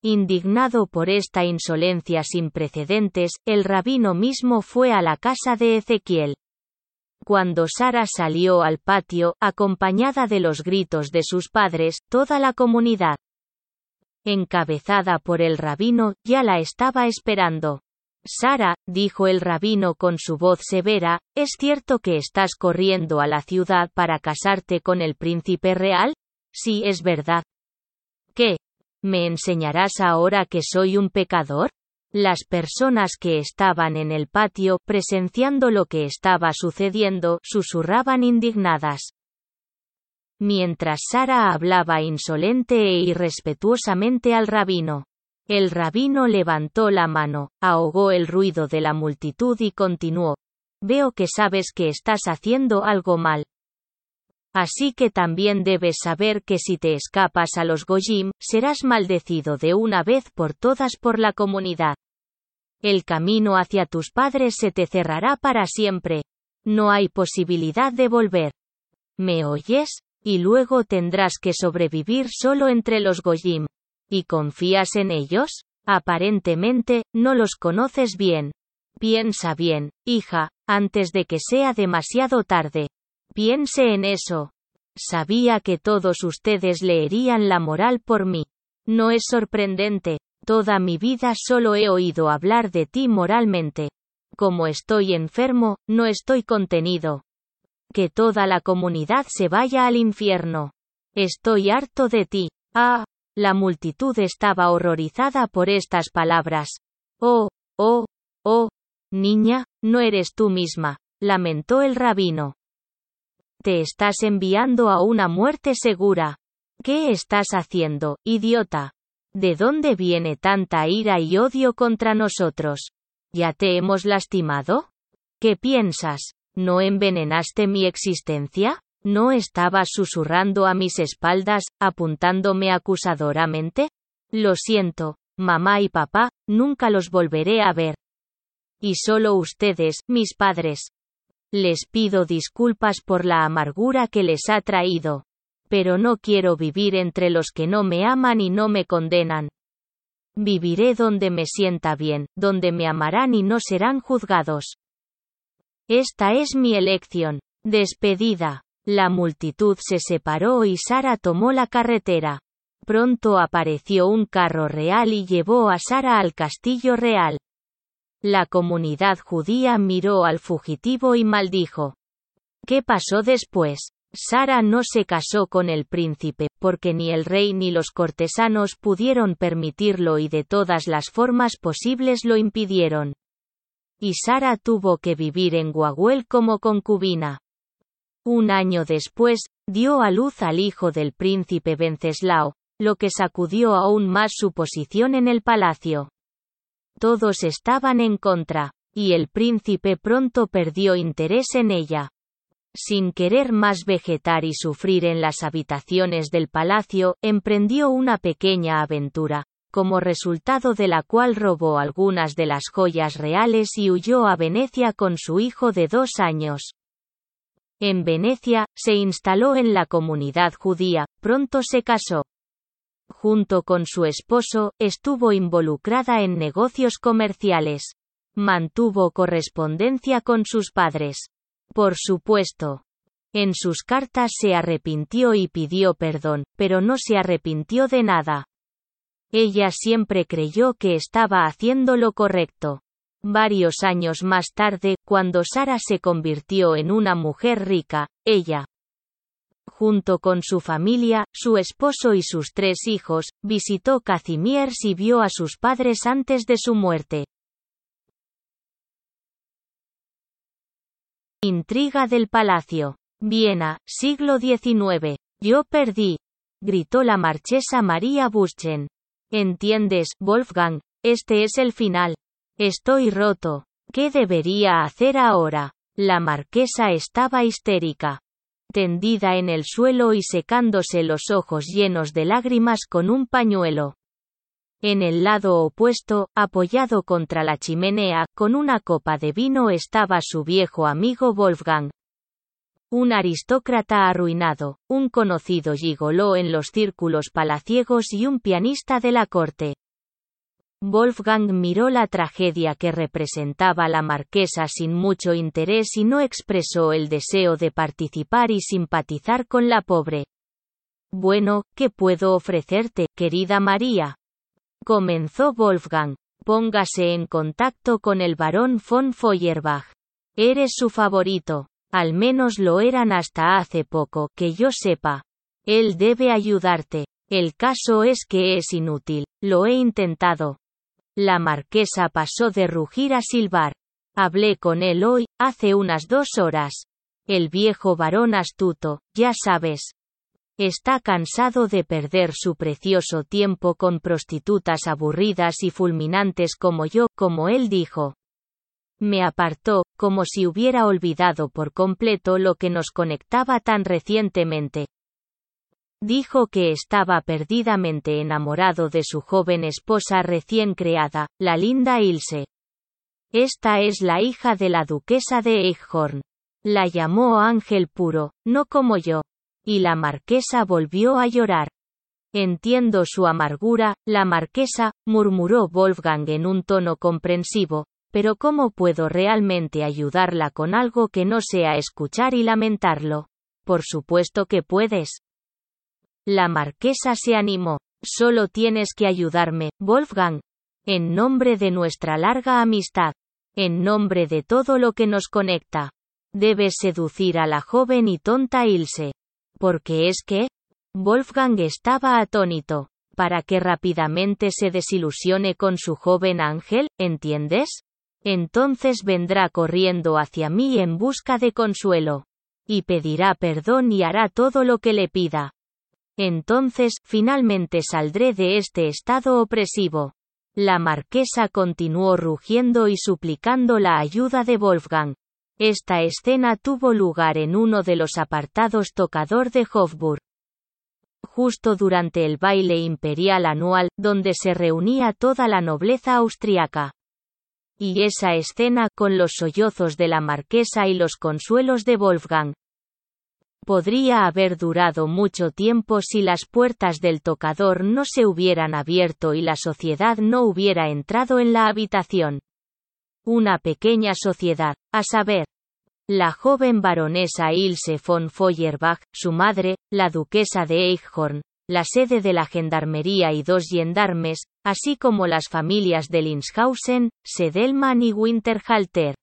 Indignado por esta insolencia sin precedentes, el rabino mismo fue a la casa de Ezequiel. Cuando Sara salió al patio, acompañada de los gritos de sus padres, toda la comunidad, encabezada por el rabino, ya la estaba esperando. Sara, dijo el rabino con su voz severa, ¿es cierto que estás corriendo a la ciudad para casarte con el príncipe real? Sí, es verdad. ¿Qué? ¿Me enseñarás ahora que soy un pecador? Las personas que estaban en el patio, presenciando lo que estaba sucediendo, susurraban indignadas. Mientras Sara hablaba insolente e irrespetuosamente al rabino. El rabino levantó la mano, ahogó el ruido de la multitud y continuó. Veo que sabes que estás haciendo algo mal. Así que también debes saber que si te escapas a los Goyim, serás maldecido de una vez por todas por la comunidad. El camino hacia tus padres se te cerrará para siempre. No hay posibilidad de volver. ¿Me oyes? Y luego tendrás que sobrevivir solo entre los Goyim. ¿Y confías en ellos? Aparentemente, no los conoces bien. Piensa bien, hija, antes de que sea demasiado tarde. Piense en eso. Sabía que todos ustedes leerían la moral por mí. No es sorprendente. Toda mi vida solo he oído hablar de ti moralmente. Como estoy enfermo, no estoy contenido. Que toda la comunidad se vaya al infierno. Estoy harto de ti. Ah, la multitud estaba horrorizada por estas palabras. Oh, oh, oh, niña, no eres tú misma, lamentó el rabino. Te estás enviando a una muerte segura. ¿Qué estás haciendo, idiota? ¿De dónde viene tanta ira y odio contra nosotros? ¿Ya te hemos lastimado? ¿Qué piensas? ¿No envenenaste mi existencia? ¿No estabas susurrando a mis espaldas, apuntándome acusadoramente? Lo siento, mamá y papá, nunca los volveré a ver. Y solo ustedes, mis padres, les pido disculpas por la amargura que les ha traído. Pero no quiero vivir entre los que no me aman y no me condenan. Viviré donde me sienta bien, donde me amarán y no serán juzgados. Esta es mi elección. Despedida. La multitud se separó y Sara tomó la carretera. Pronto apareció un carro real y llevó a Sara al castillo real. La comunidad judía miró al fugitivo y maldijo. ¿Qué pasó después? Sara no se casó con el príncipe, porque ni el rey ni los cortesanos pudieron permitirlo y de todas las formas posibles lo impidieron. Y Sara tuvo que vivir en Guaguel como concubina. Un año después, dio a luz al hijo del príncipe Venceslao, lo que sacudió aún más su posición en el palacio. Todos estaban en contra, y el príncipe pronto perdió interés en ella. Sin querer más vegetar y sufrir en las habitaciones del palacio, emprendió una pequeña aventura, como resultado de la cual robó algunas de las joyas reales y huyó a Venecia con su hijo de dos años. En Venecia, se instaló en la comunidad judía, pronto se casó junto con su esposo, estuvo involucrada en negocios comerciales. Mantuvo correspondencia con sus padres. Por supuesto. En sus cartas se arrepintió y pidió perdón, pero no se arrepintió de nada. Ella siempre creyó que estaba haciendo lo correcto. Varios años más tarde, cuando Sara se convirtió en una mujer rica, ella, junto con su familia, su esposo y sus tres hijos, visitó Kazimierz y vio a sus padres antes de su muerte. Intriga del palacio. Viena, siglo XIX. Yo perdí. Gritó la marchesa María Buschen. ¿Entiendes, Wolfgang? Este es el final. Estoy roto. ¿Qué debería hacer ahora? La marquesa estaba histérica. Tendida en el suelo y secándose los ojos llenos de lágrimas con un pañuelo. En el lado opuesto, apoyado contra la chimenea, con una copa de vino estaba su viejo amigo Wolfgang. Un aristócrata arruinado, un conocido gigoló en los círculos palaciegos y un pianista de la corte. Wolfgang miró la tragedia que representaba la marquesa sin mucho interés y no expresó el deseo de participar y simpatizar con la pobre. Bueno, ¿qué puedo ofrecerte, querida María? Comenzó Wolfgang. Póngase en contacto con el barón von Feuerbach. Eres su favorito. Al menos lo eran hasta hace poco, que yo sepa. Él debe ayudarte. El caso es que es inútil. Lo he intentado. La marquesa pasó de rugir a silbar. Hablé con él hoy, hace unas dos horas. El viejo varón astuto, ya sabes. Está cansado de perder su precioso tiempo con prostitutas aburridas y fulminantes como yo, como él dijo. Me apartó, como si hubiera olvidado por completo lo que nos conectaba tan recientemente. Dijo que estaba perdidamente enamorado de su joven esposa recién creada, la linda Ilse. Esta es la hija de la duquesa de Eichhorn. La llamó Ángel puro, no como yo. Y la marquesa volvió a llorar. Entiendo su amargura, la marquesa, murmuró Wolfgang en un tono comprensivo, pero ¿cómo puedo realmente ayudarla con algo que no sea escuchar y lamentarlo? Por supuesto que puedes. La marquesa se animó. Solo tienes que ayudarme, Wolfgang. En nombre de nuestra larga amistad. En nombre de todo lo que nos conecta. Debes seducir a la joven y tonta Ilse. Porque es que... Wolfgang estaba atónito. Para que rápidamente se desilusione con su joven ángel, ¿entiendes? Entonces vendrá corriendo hacia mí en busca de consuelo. Y pedirá perdón y hará todo lo que le pida. Entonces, finalmente saldré de este estado opresivo. La marquesa continuó rugiendo y suplicando la ayuda de Wolfgang. Esta escena tuvo lugar en uno de los apartados tocador de Hofburg. Justo durante el baile imperial anual, donde se reunía toda la nobleza austriaca. Y esa escena, con los sollozos de la marquesa y los consuelos de Wolfgang, podría haber durado mucho tiempo si las puertas del tocador no se hubieran abierto y la sociedad no hubiera entrado en la habitación. Una pequeña sociedad, a saber, la joven baronesa Ilse von Feuerbach, su madre, la duquesa de Eichhorn, la sede de la gendarmería y dos gendarmes, así como las familias de Linshausen, Sedelman y Winterhalter,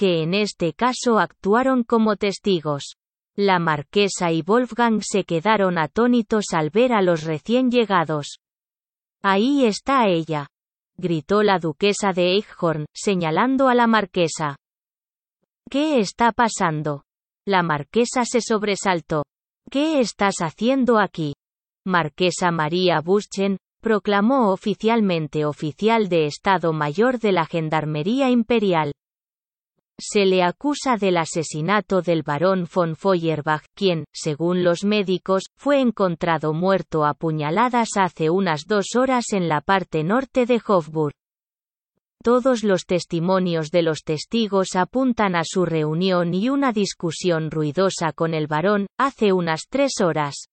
que en este caso actuaron como testigos. La marquesa y Wolfgang se quedaron atónitos al ver a los recién llegados. Ahí está ella. gritó la duquesa de Eichhorn, señalando a la marquesa. ¿Qué está pasando? La marquesa se sobresaltó. ¿Qué estás haciendo aquí? Marquesa María Buschen, proclamó oficialmente oficial de Estado Mayor de la Gendarmería Imperial. Se le acusa del asesinato del barón von Feuerbach, quien, según los médicos, fue encontrado muerto a puñaladas hace unas dos horas en la parte norte de Hofburg. Todos los testimonios de los testigos apuntan a su reunión y una discusión ruidosa con el barón, hace unas tres horas.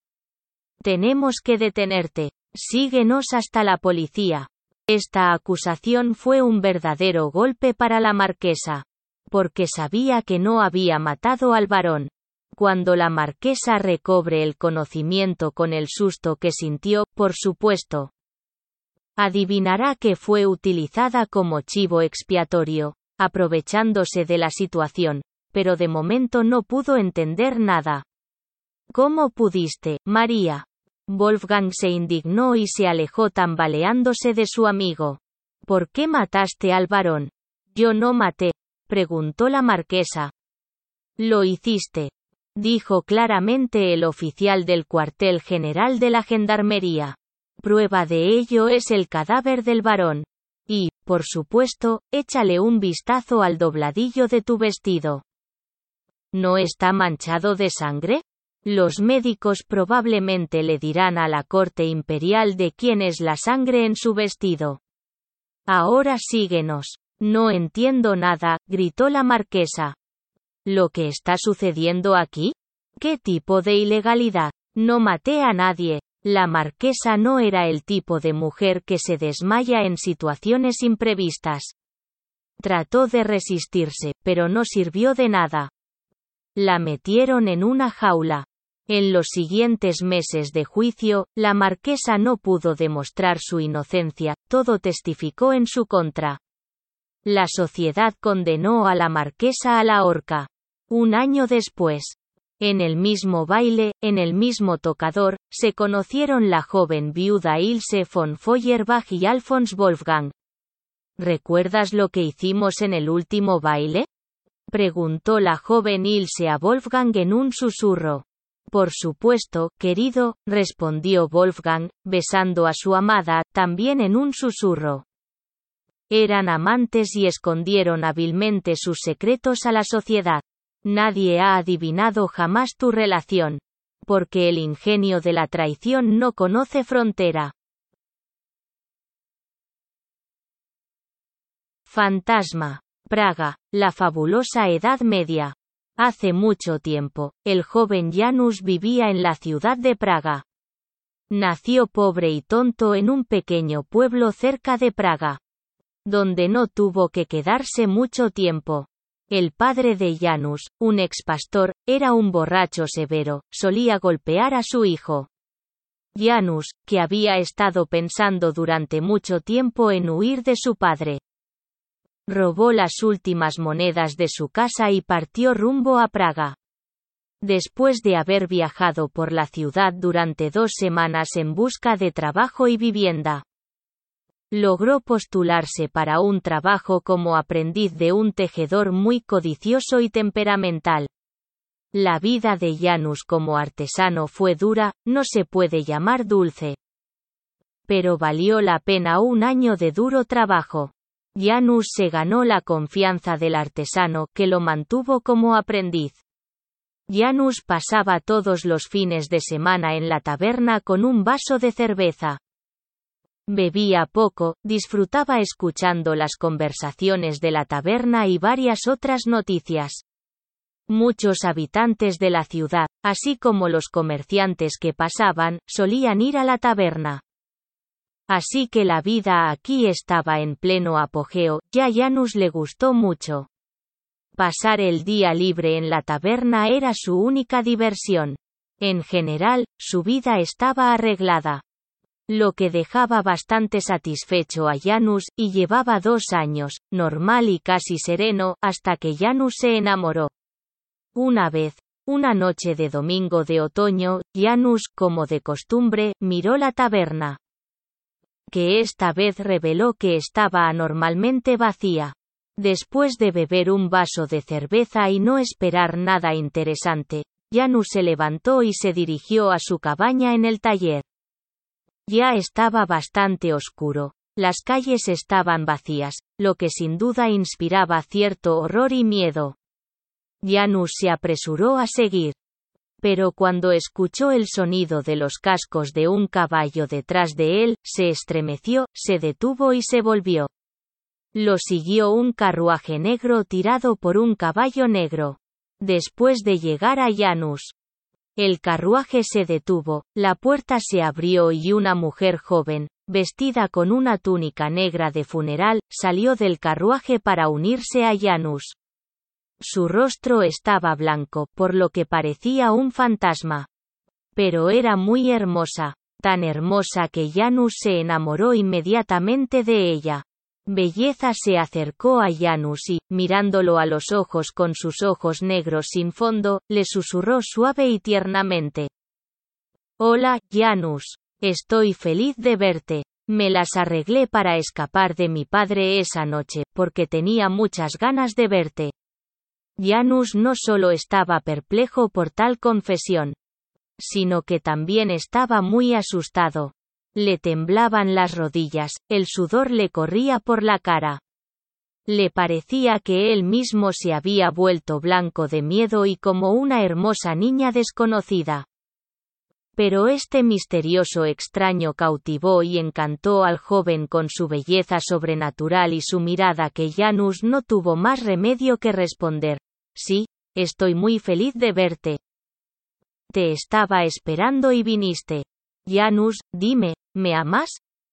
Tenemos que detenerte. Síguenos hasta la policía. Esta acusación fue un verdadero golpe para la marquesa porque sabía que no había matado al varón. Cuando la marquesa recobre el conocimiento con el susto que sintió, por supuesto, adivinará que fue utilizada como chivo expiatorio, aprovechándose de la situación, pero de momento no pudo entender nada. ¿Cómo pudiste, María? Wolfgang se indignó y se alejó tambaleándose de su amigo. ¿Por qué mataste al varón? Yo no maté, preguntó la marquesa. Lo hiciste. Dijo claramente el oficial del cuartel general de la gendarmería. Prueba de ello es el cadáver del varón. Y, por supuesto, échale un vistazo al dobladillo de tu vestido. ¿No está manchado de sangre? Los médicos probablemente le dirán a la corte imperial de quién es la sangre en su vestido. Ahora síguenos. No entiendo nada, gritó la marquesa. ¿Lo que está sucediendo aquí? ¿Qué tipo de ilegalidad? No maté a nadie. La marquesa no era el tipo de mujer que se desmaya en situaciones imprevistas. Trató de resistirse, pero no sirvió de nada. La metieron en una jaula. En los siguientes meses de juicio, la marquesa no pudo demostrar su inocencia, todo testificó en su contra. La sociedad condenó a la marquesa a la horca. Un año después, en el mismo baile, en el mismo tocador, se conocieron la joven viuda Ilse von Feuerbach y Alfons Wolfgang. ¿Recuerdas lo que hicimos en el último baile? Preguntó la joven Ilse a Wolfgang en un susurro. Por supuesto, querido, respondió Wolfgang, besando a su amada, también en un susurro. Eran amantes y escondieron hábilmente sus secretos a la sociedad. Nadie ha adivinado jamás tu relación. Porque el ingenio de la traición no conoce frontera. Fantasma. Praga, la fabulosa Edad Media. Hace mucho tiempo, el joven Janus vivía en la ciudad de Praga. Nació pobre y tonto en un pequeño pueblo cerca de Praga, donde no tuvo que quedarse mucho tiempo. El padre de Janus, un ex pastor, era un borracho severo, solía golpear a su hijo. Janus, que había estado pensando durante mucho tiempo en huir de su padre, Robó las últimas monedas de su casa y partió rumbo a Praga. Después de haber viajado por la ciudad durante dos semanas en busca de trabajo y vivienda, logró postularse para un trabajo como aprendiz de un tejedor muy codicioso y temperamental. La vida de Janus como artesano fue dura, no se puede llamar dulce. Pero valió la pena un año de duro trabajo. Janus se ganó la confianza del artesano, que lo mantuvo como aprendiz. Janus pasaba todos los fines de semana en la taberna con un vaso de cerveza. Bebía poco, disfrutaba escuchando las conversaciones de la taberna y varias otras noticias. Muchos habitantes de la ciudad, así como los comerciantes que pasaban, solían ir a la taberna. Así que la vida aquí estaba en pleno apogeo, ya Janus le gustó mucho. Pasar el día libre en la taberna era su única diversión. En general, su vida estaba arreglada. Lo que dejaba bastante satisfecho a Janus, y llevaba dos años, normal y casi sereno, hasta que Janus se enamoró. Una vez, una noche de domingo de otoño, Janus, como de costumbre, miró la taberna que esta vez reveló que estaba anormalmente vacía. Después de beber un vaso de cerveza y no esperar nada interesante, Janus se levantó y se dirigió a su cabaña en el taller. Ya estaba bastante oscuro. Las calles estaban vacías, lo que sin duda inspiraba cierto horror y miedo. Janus se apresuró a seguir pero cuando escuchó el sonido de los cascos de un caballo detrás de él, se estremeció, se detuvo y se volvió. Lo siguió un carruaje negro tirado por un caballo negro. Después de llegar a Janus, el carruaje se detuvo, la puerta se abrió y una mujer joven, vestida con una túnica negra de funeral, salió del carruaje para unirse a Janus. Su rostro estaba blanco, por lo que parecía un fantasma. Pero era muy hermosa, tan hermosa que Janus se enamoró inmediatamente de ella. Belleza se acercó a Janus y, mirándolo a los ojos con sus ojos negros sin fondo, le susurró suave y tiernamente. Hola, Janus. Estoy feliz de verte. Me las arreglé para escapar de mi padre esa noche, porque tenía muchas ganas de verte. Janus no solo estaba perplejo por tal confesión, sino que también estaba muy asustado. Le temblaban las rodillas, el sudor le corría por la cara. Le parecía que él mismo se había vuelto blanco de miedo y como una hermosa niña desconocida. Pero este misterioso extraño cautivó y encantó al joven con su belleza sobrenatural y su mirada que Janus no tuvo más remedio que responder. Sí, estoy muy feliz de verte. Te estaba esperando y viniste. Janus, dime, ¿me amas?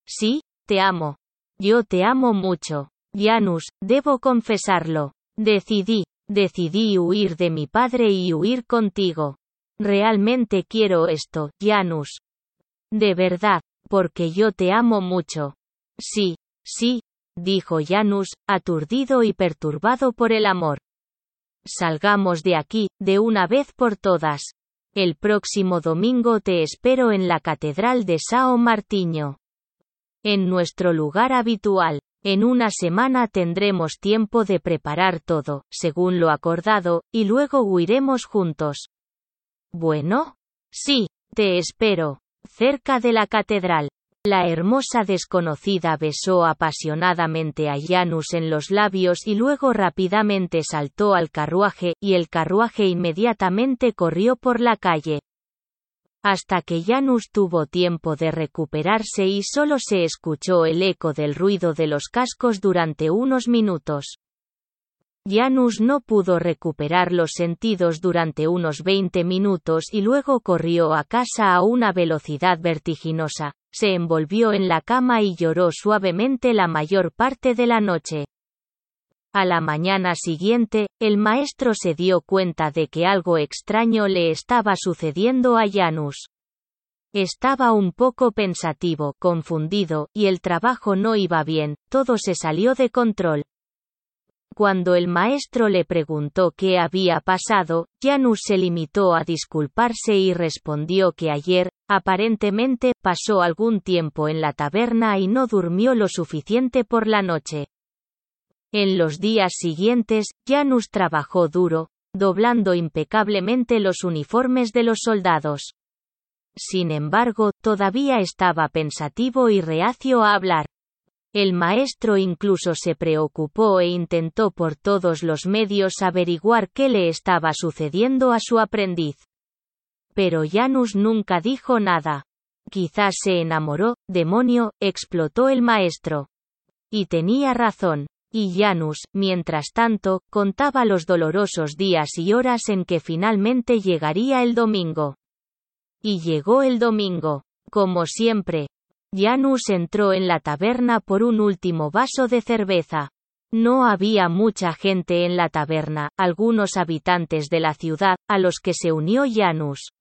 Sí, te amo. Yo te amo mucho. Janus, debo confesarlo. Decidí, decidí huir de mi padre y huir contigo. Realmente quiero esto, Janus. De verdad, porque yo te amo mucho. Sí, sí, dijo Janus, aturdido y perturbado por el amor. Salgamos de aquí, de una vez por todas. El próximo domingo te espero en la Catedral de Sao Martiño. En nuestro lugar habitual. En una semana tendremos tiempo de preparar todo, según lo acordado, y luego huiremos juntos. Bueno? Sí, te espero. Cerca de la catedral. La hermosa desconocida besó apasionadamente a Janus en los labios y luego rápidamente saltó al carruaje, y el carruaje inmediatamente corrió por la calle. Hasta que Janus tuvo tiempo de recuperarse y solo se escuchó el eco del ruido de los cascos durante unos minutos. Janus no pudo recuperar los sentidos durante unos 20 minutos y luego corrió a casa a una velocidad vertiginosa, se envolvió en la cama y lloró suavemente la mayor parte de la noche. A la mañana siguiente, el maestro se dio cuenta de que algo extraño le estaba sucediendo a Janus. Estaba un poco pensativo, confundido, y el trabajo no iba bien, todo se salió de control. Cuando el maestro le preguntó qué había pasado, Janus se limitó a disculparse y respondió que ayer, aparentemente, pasó algún tiempo en la taberna y no durmió lo suficiente por la noche. En los días siguientes, Janus trabajó duro, doblando impecablemente los uniformes de los soldados. Sin embargo, todavía estaba pensativo y reacio a hablar. El maestro incluso se preocupó e intentó por todos los medios averiguar qué le estaba sucediendo a su aprendiz. Pero Janus nunca dijo nada. Quizás se enamoró, demonio, explotó el maestro. Y tenía razón. Y Janus, mientras tanto, contaba los dolorosos días y horas en que finalmente llegaría el domingo. Y llegó el domingo. Como siempre, Janus entró en la taberna por un último vaso de cerveza. No había mucha gente en la taberna, algunos habitantes de la ciudad, a los que se unió Janus.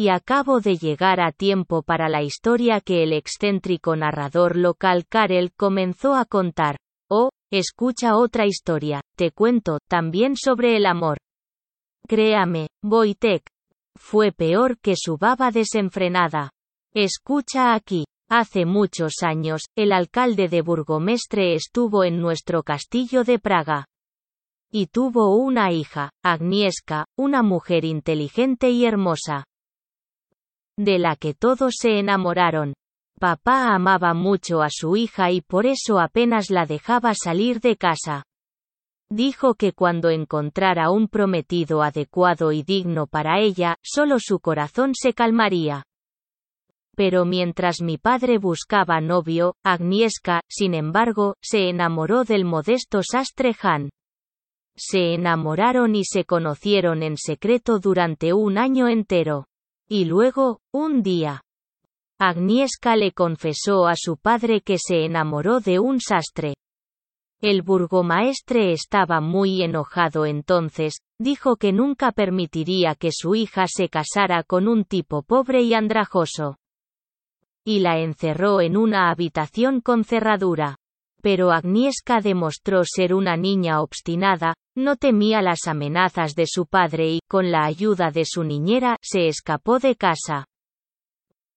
Y acabo de llegar a tiempo para la historia que el excéntrico narrador local Karel comenzó a contar. Oh, escucha otra historia, te cuento, también sobre el amor. Créame, Wojtek. Fue peor que su baba desenfrenada. Escucha aquí. Hace muchos años, el alcalde de Burgomestre estuvo en nuestro castillo de Praga. Y tuvo una hija, Agnieszka, una mujer inteligente y hermosa. De la que todos se enamoraron. Papá amaba mucho a su hija y por eso apenas la dejaba salir de casa. Dijo que cuando encontrara un prometido adecuado y digno para ella, solo su corazón se calmaría. Pero mientras mi padre buscaba novio, Agnieszka, sin embargo, se enamoró del modesto sastre Han. Se enamoraron y se conocieron en secreto durante un año entero. Y luego, un día, Agnieszka le confesó a su padre que se enamoró de un sastre. El burgomaestre estaba muy enojado entonces, dijo que nunca permitiría que su hija se casara con un tipo pobre y andrajoso y la encerró en una habitación con cerradura. Pero Agnieszka demostró ser una niña obstinada, no temía las amenazas de su padre y, con la ayuda de su niñera, se escapó de casa.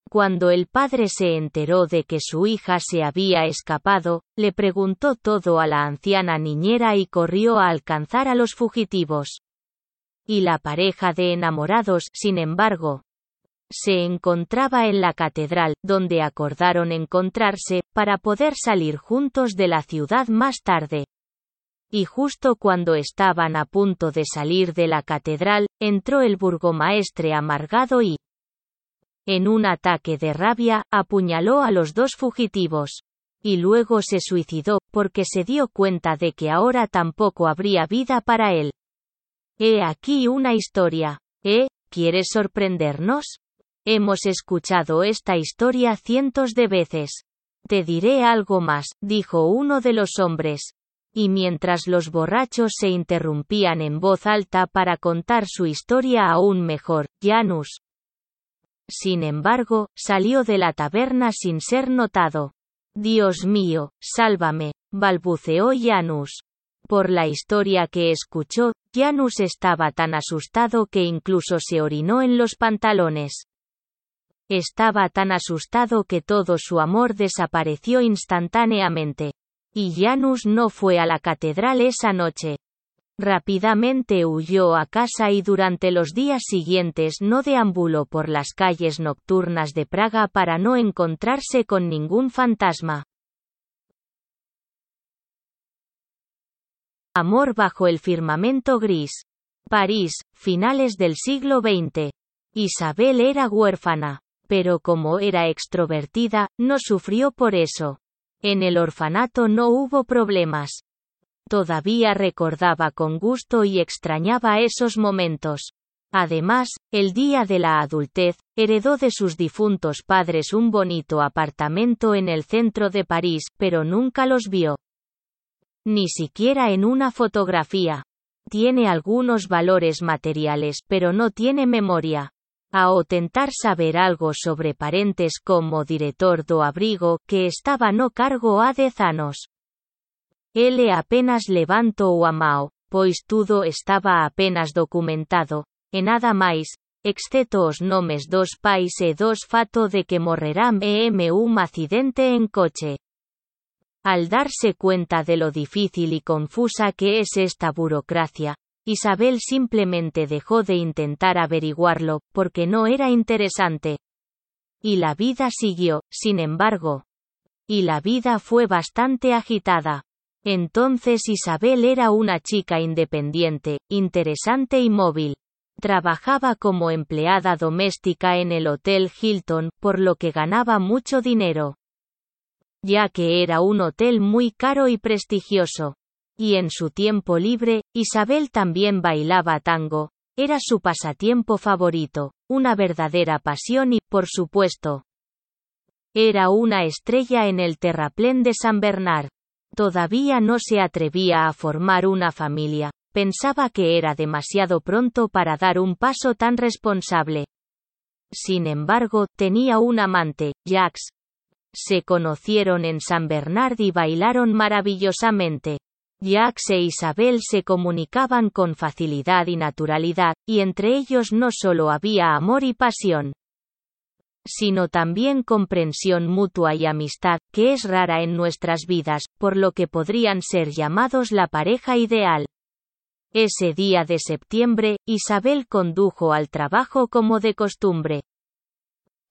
Cuando el padre se enteró de que su hija se había escapado, le preguntó todo a la anciana niñera y corrió a alcanzar a los fugitivos. Y la pareja de enamorados, sin embargo, se encontraba en la catedral, donde acordaron encontrarse, para poder salir juntos de la ciudad más tarde. Y justo cuando estaban a punto de salir de la catedral, entró el burgomaestre amargado y, en un ataque de rabia, apuñaló a los dos fugitivos. Y luego se suicidó, porque se dio cuenta de que ahora tampoco habría vida para él. He aquí una historia. ¿Eh? ¿Quieres sorprendernos? Hemos escuchado esta historia cientos de veces. Te diré algo más, dijo uno de los hombres. Y mientras los borrachos se interrumpían en voz alta para contar su historia aún mejor, Janus. Sin embargo, salió de la taberna sin ser notado. Dios mío, sálvame, balbuceó Janus. Por la historia que escuchó, Janus estaba tan asustado que incluso se orinó en los pantalones. Estaba tan asustado que todo su amor desapareció instantáneamente. Y Janus no fue a la catedral esa noche. Rápidamente huyó a casa y durante los días siguientes no deambuló por las calles nocturnas de Praga para no encontrarse con ningún fantasma. Amor bajo el firmamento gris. París, finales del siglo XX. Isabel era huérfana pero como era extrovertida, no sufrió por eso. En el orfanato no hubo problemas. Todavía recordaba con gusto y extrañaba esos momentos. Además, el día de la adultez, heredó de sus difuntos padres un bonito apartamento en el centro de París, pero nunca los vio. Ni siquiera en una fotografía. Tiene algunos valores materiales, pero no tiene memoria a o tentar saber algo sobre parentes como director do abrigo que estaba no cargo a dez anos. Ele apenas levanto o amao, pois tudo estaba apenas documentado, e nada máis, exceto os nomes dos pais e dos fato de que morrerán em un accidente en coche. Al darse cuenta de lo difícil y confusa que es esta burocracia, Isabel simplemente dejó de intentar averiguarlo, porque no era interesante. Y la vida siguió, sin embargo. Y la vida fue bastante agitada. Entonces Isabel era una chica independiente, interesante y móvil. Trabajaba como empleada doméstica en el Hotel Hilton, por lo que ganaba mucho dinero. Ya que era un hotel muy caro y prestigioso. Y en su tiempo libre, Isabel también bailaba tango. Era su pasatiempo favorito, una verdadera pasión y, por supuesto, era una estrella en el terraplén de San Bernard. Todavía no se atrevía a formar una familia, pensaba que era demasiado pronto para dar un paso tan responsable. Sin embargo, tenía un amante, Jax. Se conocieron en San Bernard y bailaron maravillosamente. Jacques e Isabel se comunicaban con facilidad y naturalidad, y entre ellos no solo había amor y pasión, sino también comprensión mutua y amistad, que es rara en nuestras vidas, por lo que podrían ser llamados la pareja ideal. Ese día de septiembre, Isabel condujo al trabajo como de costumbre.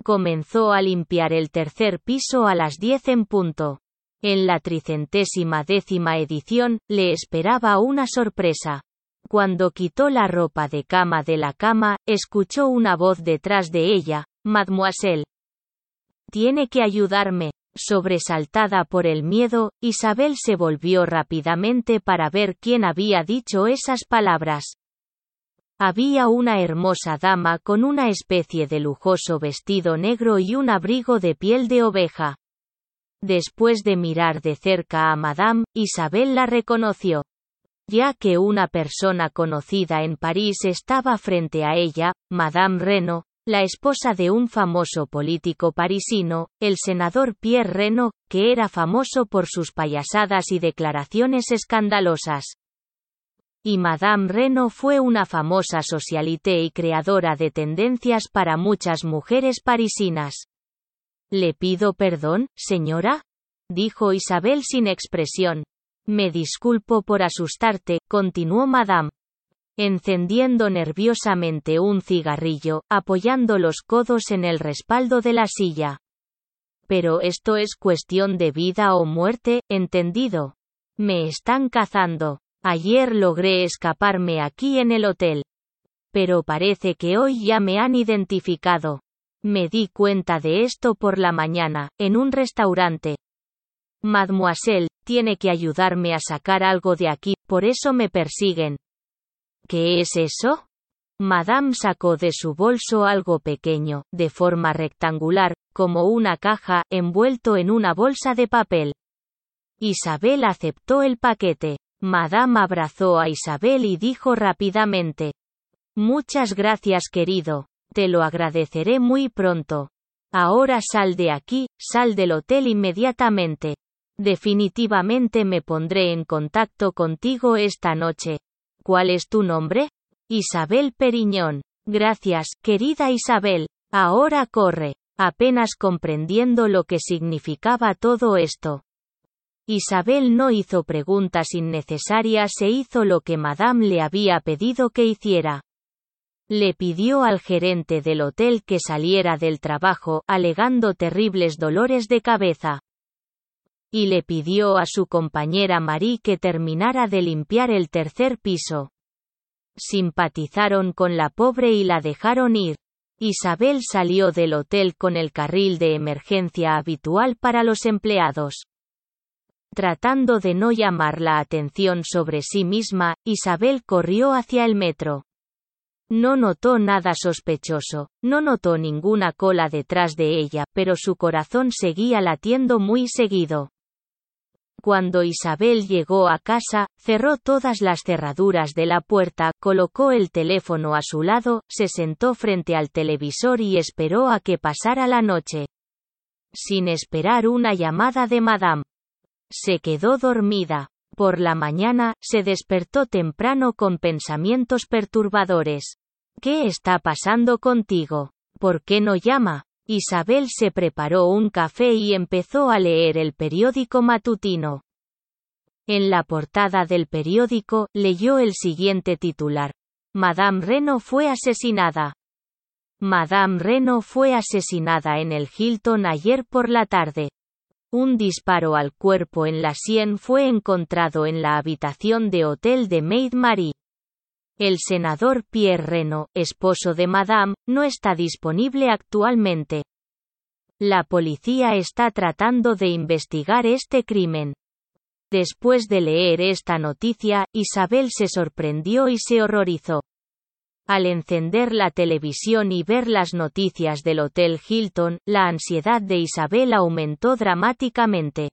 Comenzó a limpiar el tercer piso a las diez en punto. En la tricentésima décima edición, le esperaba una sorpresa. Cuando quitó la ropa de cama de la cama, escuchó una voz detrás de ella, Mademoiselle. Tiene que ayudarme. Sobresaltada por el miedo, Isabel se volvió rápidamente para ver quién había dicho esas palabras. Había una hermosa dama con una especie de lujoso vestido negro y un abrigo de piel de oveja. Después de mirar de cerca a Madame, Isabel la reconoció. Ya que una persona conocida en París estaba frente a ella, Madame Reno, la esposa de un famoso político parisino, el senador Pierre Reno, que era famoso por sus payasadas y declaraciones escandalosas. Y Madame Reno fue una famosa socialité y creadora de tendencias para muchas mujeres parisinas. ¿Le pido perdón, señora? dijo Isabel sin expresión. Me disculpo por asustarte, continuó Madame. encendiendo nerviosamente un cigarrillo, apoyando los codos en el respaldo de la silla. Pero esto es cuestión de vida o muerte, entendido. Me están cazando. Ayer logré escaparme aquí en el hotel. Pero parece que hoy ya me han identificado. Me di cuenta de esto por la mañana, en un restaurante. Mademoiselle, tiene que ayudarme a sacar algo de aquí, por eso me persiguen. ¿Qué es eso? Madame sacó de su bolso algo pequeño, de forma rectangular, como una caja, envuelto en una bolsa de papel. Isabel aceptó el paquete. Madame abrazó a Isabel y dijo rápidamente. Muchas gracias querido. Te lo agradeceré muy pronto. Ahora sal de aquí, sal del hotel inmediatamente. Definitivamente me pondré en contacto contigo esta noche. ¿Cuál es tu nombre? Isabel Periñón. Gracias, querida Isabel. Ahora corre. Apenas comprendiendo lo que significaba todo esto. Isabel no hizo preguntas innecesarias e hizo lo que Madame le había pedido que hiciera. Le pidió al gerente del hotel que saliera del trabajo, alegando terribles dolores de cabeza y le pidió a su compañera Marie que terminara de limpiar el tercer piso. Simpatizaron con la pobre y la dejaron ir. Isabel salió del hotel con el carril de emergencia habitual para los empleados. Tratando de no llamar la atención sobre sí misma, Isabel corrió hacia el metro. No notó nada sospechoso, no notó ninguna cola detrás de ella, pero su corazón seguía latiendo muy seguido. Cuando Isabel llegó a casa, cerró todas las cerraduras de la puerta, colocó el teléfono a su lado, se sentó frente al televisor y esperó a que pasara la noche. Sin esperar una llamada de Madame. Se quedó dormida. Por la mañana, se despertó temprano con pensamientos perturbadores. ¿Qué está pasando contigo? ¿Por qué no llama? Isabel se preparó un café y empezó a leer el periódico matutino. En la portada del periódico, leyó el siguiente titular. Madame Reno fue asesinada. Madame Reno fue asesinada en el Hilton ayer por la tarde. Un disparo al cuerpo en la sien fue encontrado en la habitación de hotel de Maid Marie. El senador Pierre Reno, esposo de Madame, no está disponible actualmente. La policía está tratando de investigar este crimen. Después de leer esta noticia, Isabel se sorprendió y se horrorizó. Al encender la televisión y ver las noticias del Hotel Hilton, la ansiedad de Isabel aumentó dramáticamente.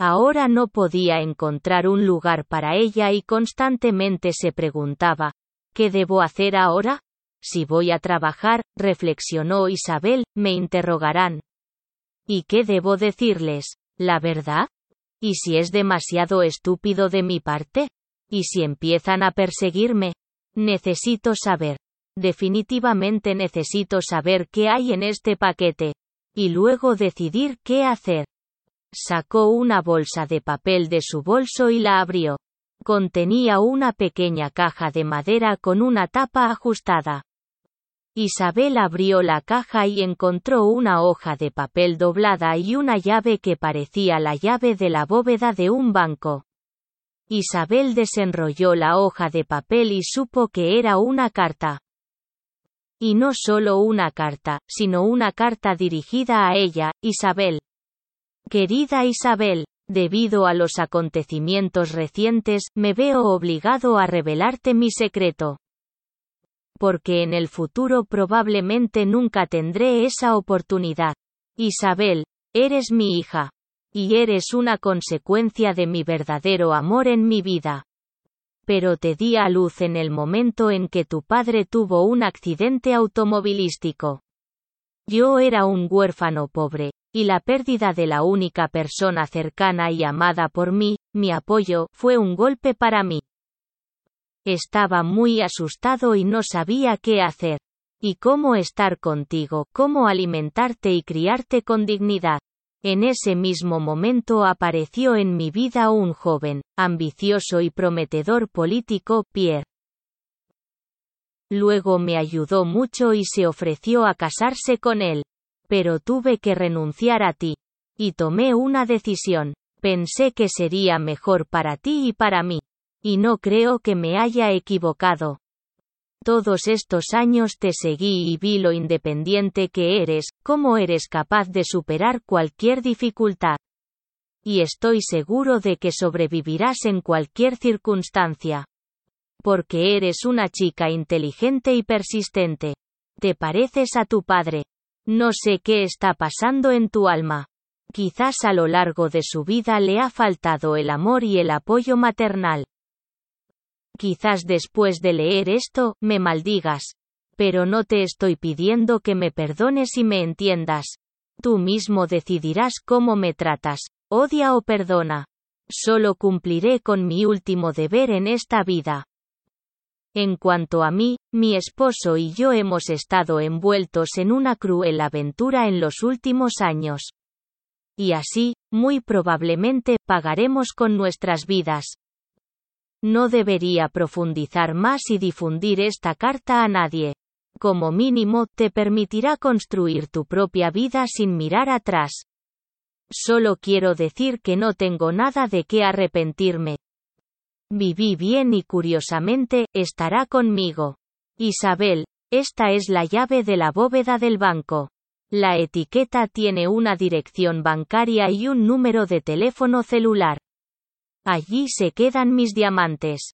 Ahora no podía encontrar un lugar para ella y constantemente se preguntaba, ¿qué debo hacer ahora? Si voy a trabajar, reflexionó Isabel, me interrogarán. ¿Y qué debo decirles? ¿La verdad? ¿Y si es demasiado estúpido de mi parte? ¿Y si empiezan a perseguirme? Necesito saber. Definitivamente necesito saber qué hay en este paquete. Y luego decidir qué hacer. Sacó una bolsa de papel de su bolso y la abrió. Contenía una pequeña caja de madera con una tapa ajustada. Isabel abrió la caja y encontró una hoja de papel doblada y una llave que parecía la llave de la bóveda de un banco. Isabel desenrolló la hoja de papel y supo que era una carta. Y no solo una carta, sino una carta dirigida a ella, Isabel. Querida Isabel, debido a los acontecimientos recientes, me veo obligado a revelarte mi secreto. Porque en el futuro probablemente nunca tendré esa oportunidad. Isabel, eres mi hija. Y eres una consecuencia de mi verdadero amor en mi vida. Pero te di a luz en el momento en que tu padre tuvo un accidente automovilístico. Yo era un huérfano pobre, y la pérdida de la única persona cercana y amada por mí, mi apoyo, fue un golpe para mí. Estaba muy asustado y no sabía qué hacer. Y cómo estar contigo, cómo alimentarte y criarte con dignidad. En ese mismo momento apareció en mi vida un joven, ambicioso y prometedor político, Pierre. Luego me ayudó mucho y se ofreció a casarse con él. Pero tuve que renunciar a ti. Y tomé una decisión. Pensé que sería mejor para ti y para mí. Y no creo que me haya equivocado. Todos estos años te seguí y vi lo independiente que eres, cómo eres capaz de superar cualquier dificultad. Y estoy seguro de que sobrevivirás en cualquier circunstancia. Porque eres una chica inteligente y persistente. Te pareces a tu padre. No sé qué está pasando en tu alma. Quizás a lo largo de su vida le ha faltado el amor y el apoyo maternal. Quizás después de leer esto, me maldigas. Pero no te estoy pidiendo que me perdones y me entiendas. Tú mismo decidirás cómo me tratas, odia o perdona. Solo cumpliré con mi último deber en esta vida. En cuanto a mí, mi esposo y yo hemos estado envueltos en una cruel aventura en los últimos años. Y así, muy probablemente, pagaremos con nuestras vidas. No debería profundizar más y difundir esta carta a nadie. Como mínimo, te permitirá construir tu propia vida sin mirar atrás. Solo quiero decir que no tengo nada de qué arrepentirme. Viví bien y curiosamente, estará conmigo. Isabel, esta es la llave de la bóveda del banco. La etiqueta tiene una dirección bancaria y un número de teléfono celular. Allí se quedan mis diamantes.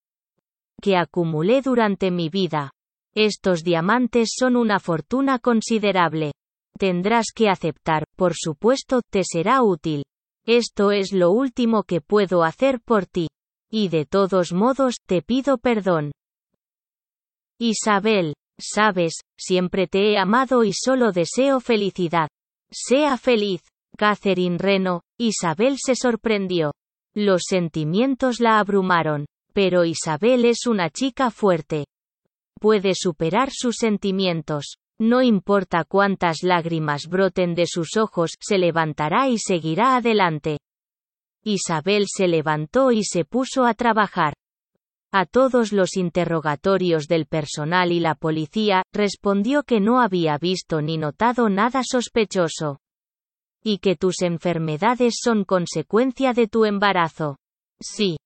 Que acumulé durante mi vida. Estos diamantes son una fortuna considerable. Tendrás que aceptar, por supuesto, te será útil. Esto es lo último que puedo hacer por ti. Y de todos modos, te pido perdón. Isabel, sabes, siempre te he amado y solo deseo felicidad. Sea feliz. Catherine Reno, Isabel se sorprendió. Los sentimientos la abrumaron. Pero Isabel es una chica fuerte. Puede superar sus sentimientos. No importa cuántas lágrimas broten de sus ojos, se levantará y seguirá adelante. Isabel se levantó y se puso a trabajar. A todos los interrogatorios del personal y la policía, respondió que no había visto ni notado nada sospechoso y que tus enfermedades son consecuencia de tu embarazo. Sí.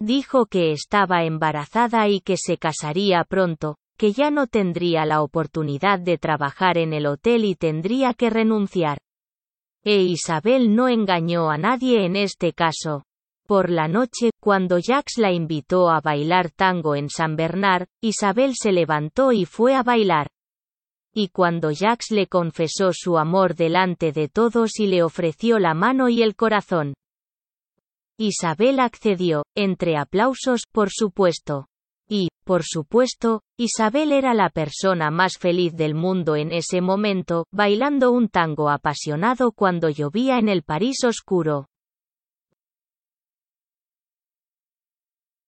Dijo que estaba embarazada y que se casaría pronto, que ya no tendría la oportunidad de trabajar en el hotel y tendría que renunciar. E Isabel no engañó a nadie en este caso. Por la noche, cuando Jax la invitó a bailar tango en San Bernard, Isabel se levantó y fue a bailar. Y cuando Jax le confesó su amor delante de todos y le ofreció la mano y el corazón. Isabel accedió, entre aplausos, por supuesto. Por supuesto, Isabel era la persona más feliz del mundo en ese momento, bailando un tango apasionado cuando llovía en el París oscuro.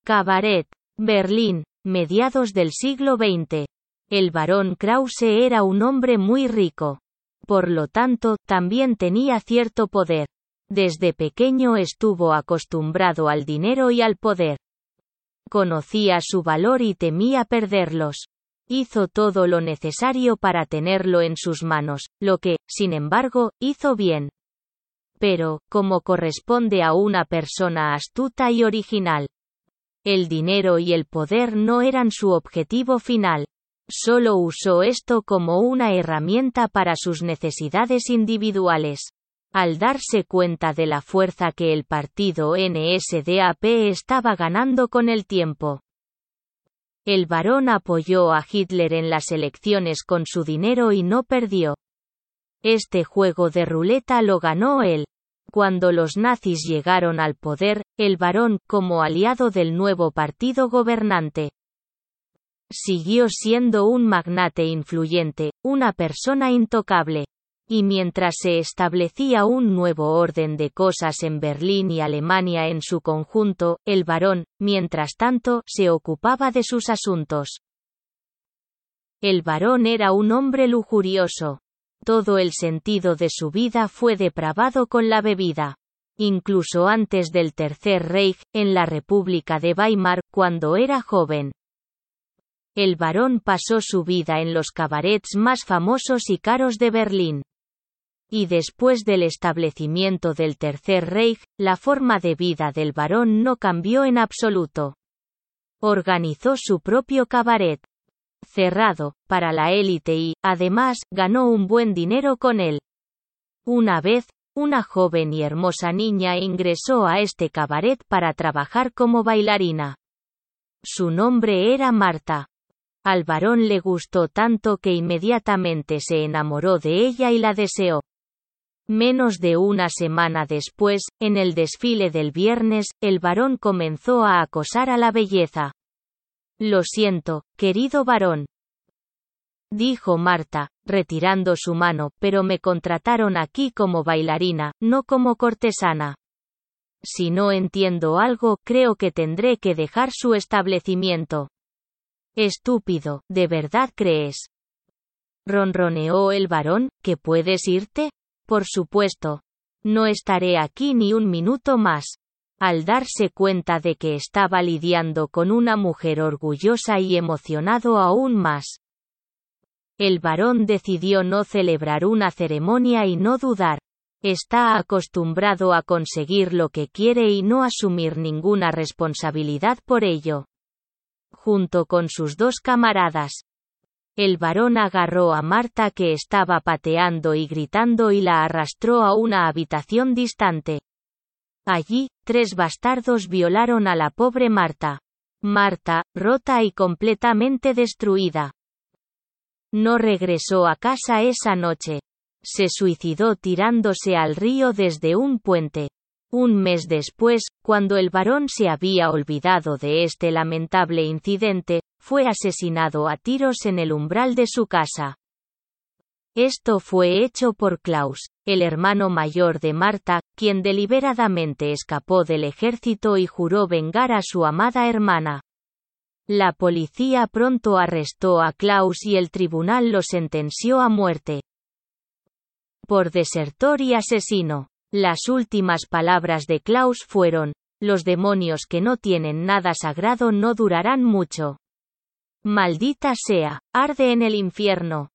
Cabaret, Berlín, mediados del siglo XX. El barón Krause era un hombre muy rico. Por lo tanto, también tenía cierto poder. Desde pequeño estuvo acostumbrado al dinero y al poder. Conocía su valor y temía perderlos. Hizo todo lo necesario para tenerlo en sus manos, lo que, sin embargo, hizo bien. Pero, como corresponde a una persona astuta y original. El dinero y el poder no eran su objetivo final. Solo usó esto como una herramienta para sus necesidades individuales. Al darse cuenta de la fuerza que el partido NSDAP estaba ganando con el tiempo. El barón apoyó a Hitler en las elecciones con su dinero y no perdió. Este juego de ruleta lo ganó él. Cuando los nazis llegaron al poder, el barón, como aliado del nuevo partido gobernante, siguió siendo un magnate influyente, una persona intocable. Y mientras se establecía un nuevo orden de cosas en Berlín y Alemania en su conjunto, el barón, mientras tanto, se ocupaba de sus asuntos. El barón era un hombre lujurioso. Todo el sentido de su vida fue depravado con la bebida. Incluso antes del Tercer Reich, en la República de Weimar, cuando era joven. El varón pasó su vida en los cabarets más famosos y caros de Berlín. Y después del establecimiento del Tercer Reich, la forma de vida del varón no cambió en absoluto. Organizó su propio cabaret. Cerrado, para la élite y, además, ganó un buen dinero con él. Una vez, una joven y hermosa niña ingresó a este cabaret para trabajar como bailarina. Su nombre era Marta. Al varón le gustó tanto que inmediatamente se enamoró de ella y la deseó. Menos de una semana después, en el desfile del viernes, el varón comenzó a acosar a la belleza. Lo siento, querido varón. Dijo Marta, retirando su mano, pero me contrataron aquí como bailarina, no como cortesana. Si no entiendo algo, creo que tendré que dejar su establecimiento. Estúpido, ¿de verdad crees? Ronroneó el varón, ¿que puedes irte? Por supuesto. No estaré aquí ni un minuto más. Al darse cuenta de que estaba lidiando con una mujer orgullosa y emocionado aún más. El varón decidió no celebrar una ceremonia y no dudar. Está acostumbrado a conseguir lo que quiere y no asumir ninguna responsabilidad por ello. Junto con sus dos camaradas, el varón agarró a Marta que estaba pateando y gritando y la arrastró a una habitación distante. Allí, tres bastardos violaron a la pobre Marta. Marta, rota y completamente destruida. No regresó a casa esa noche. Se suicidó tirándose al río desde un puente. Un mes después, cuando el varón se había olvidado de este lamentable incidente, fue asesinado a tiros en el umbral de su casa. Esto fue hecho por Klaus, el hermano mayor de Marta, quien deliberadamente escapó del ejército y juró vengar a su amada hermana. La policía pronto arrestó a Klaus y el tribunal lo sentenció a muerte. Por desertor y asesino. Las últimas palabras de Klaus fueron, los demonios que no tienen nada sagrado no durarán mucho. Maldita sea, arde en el infierno.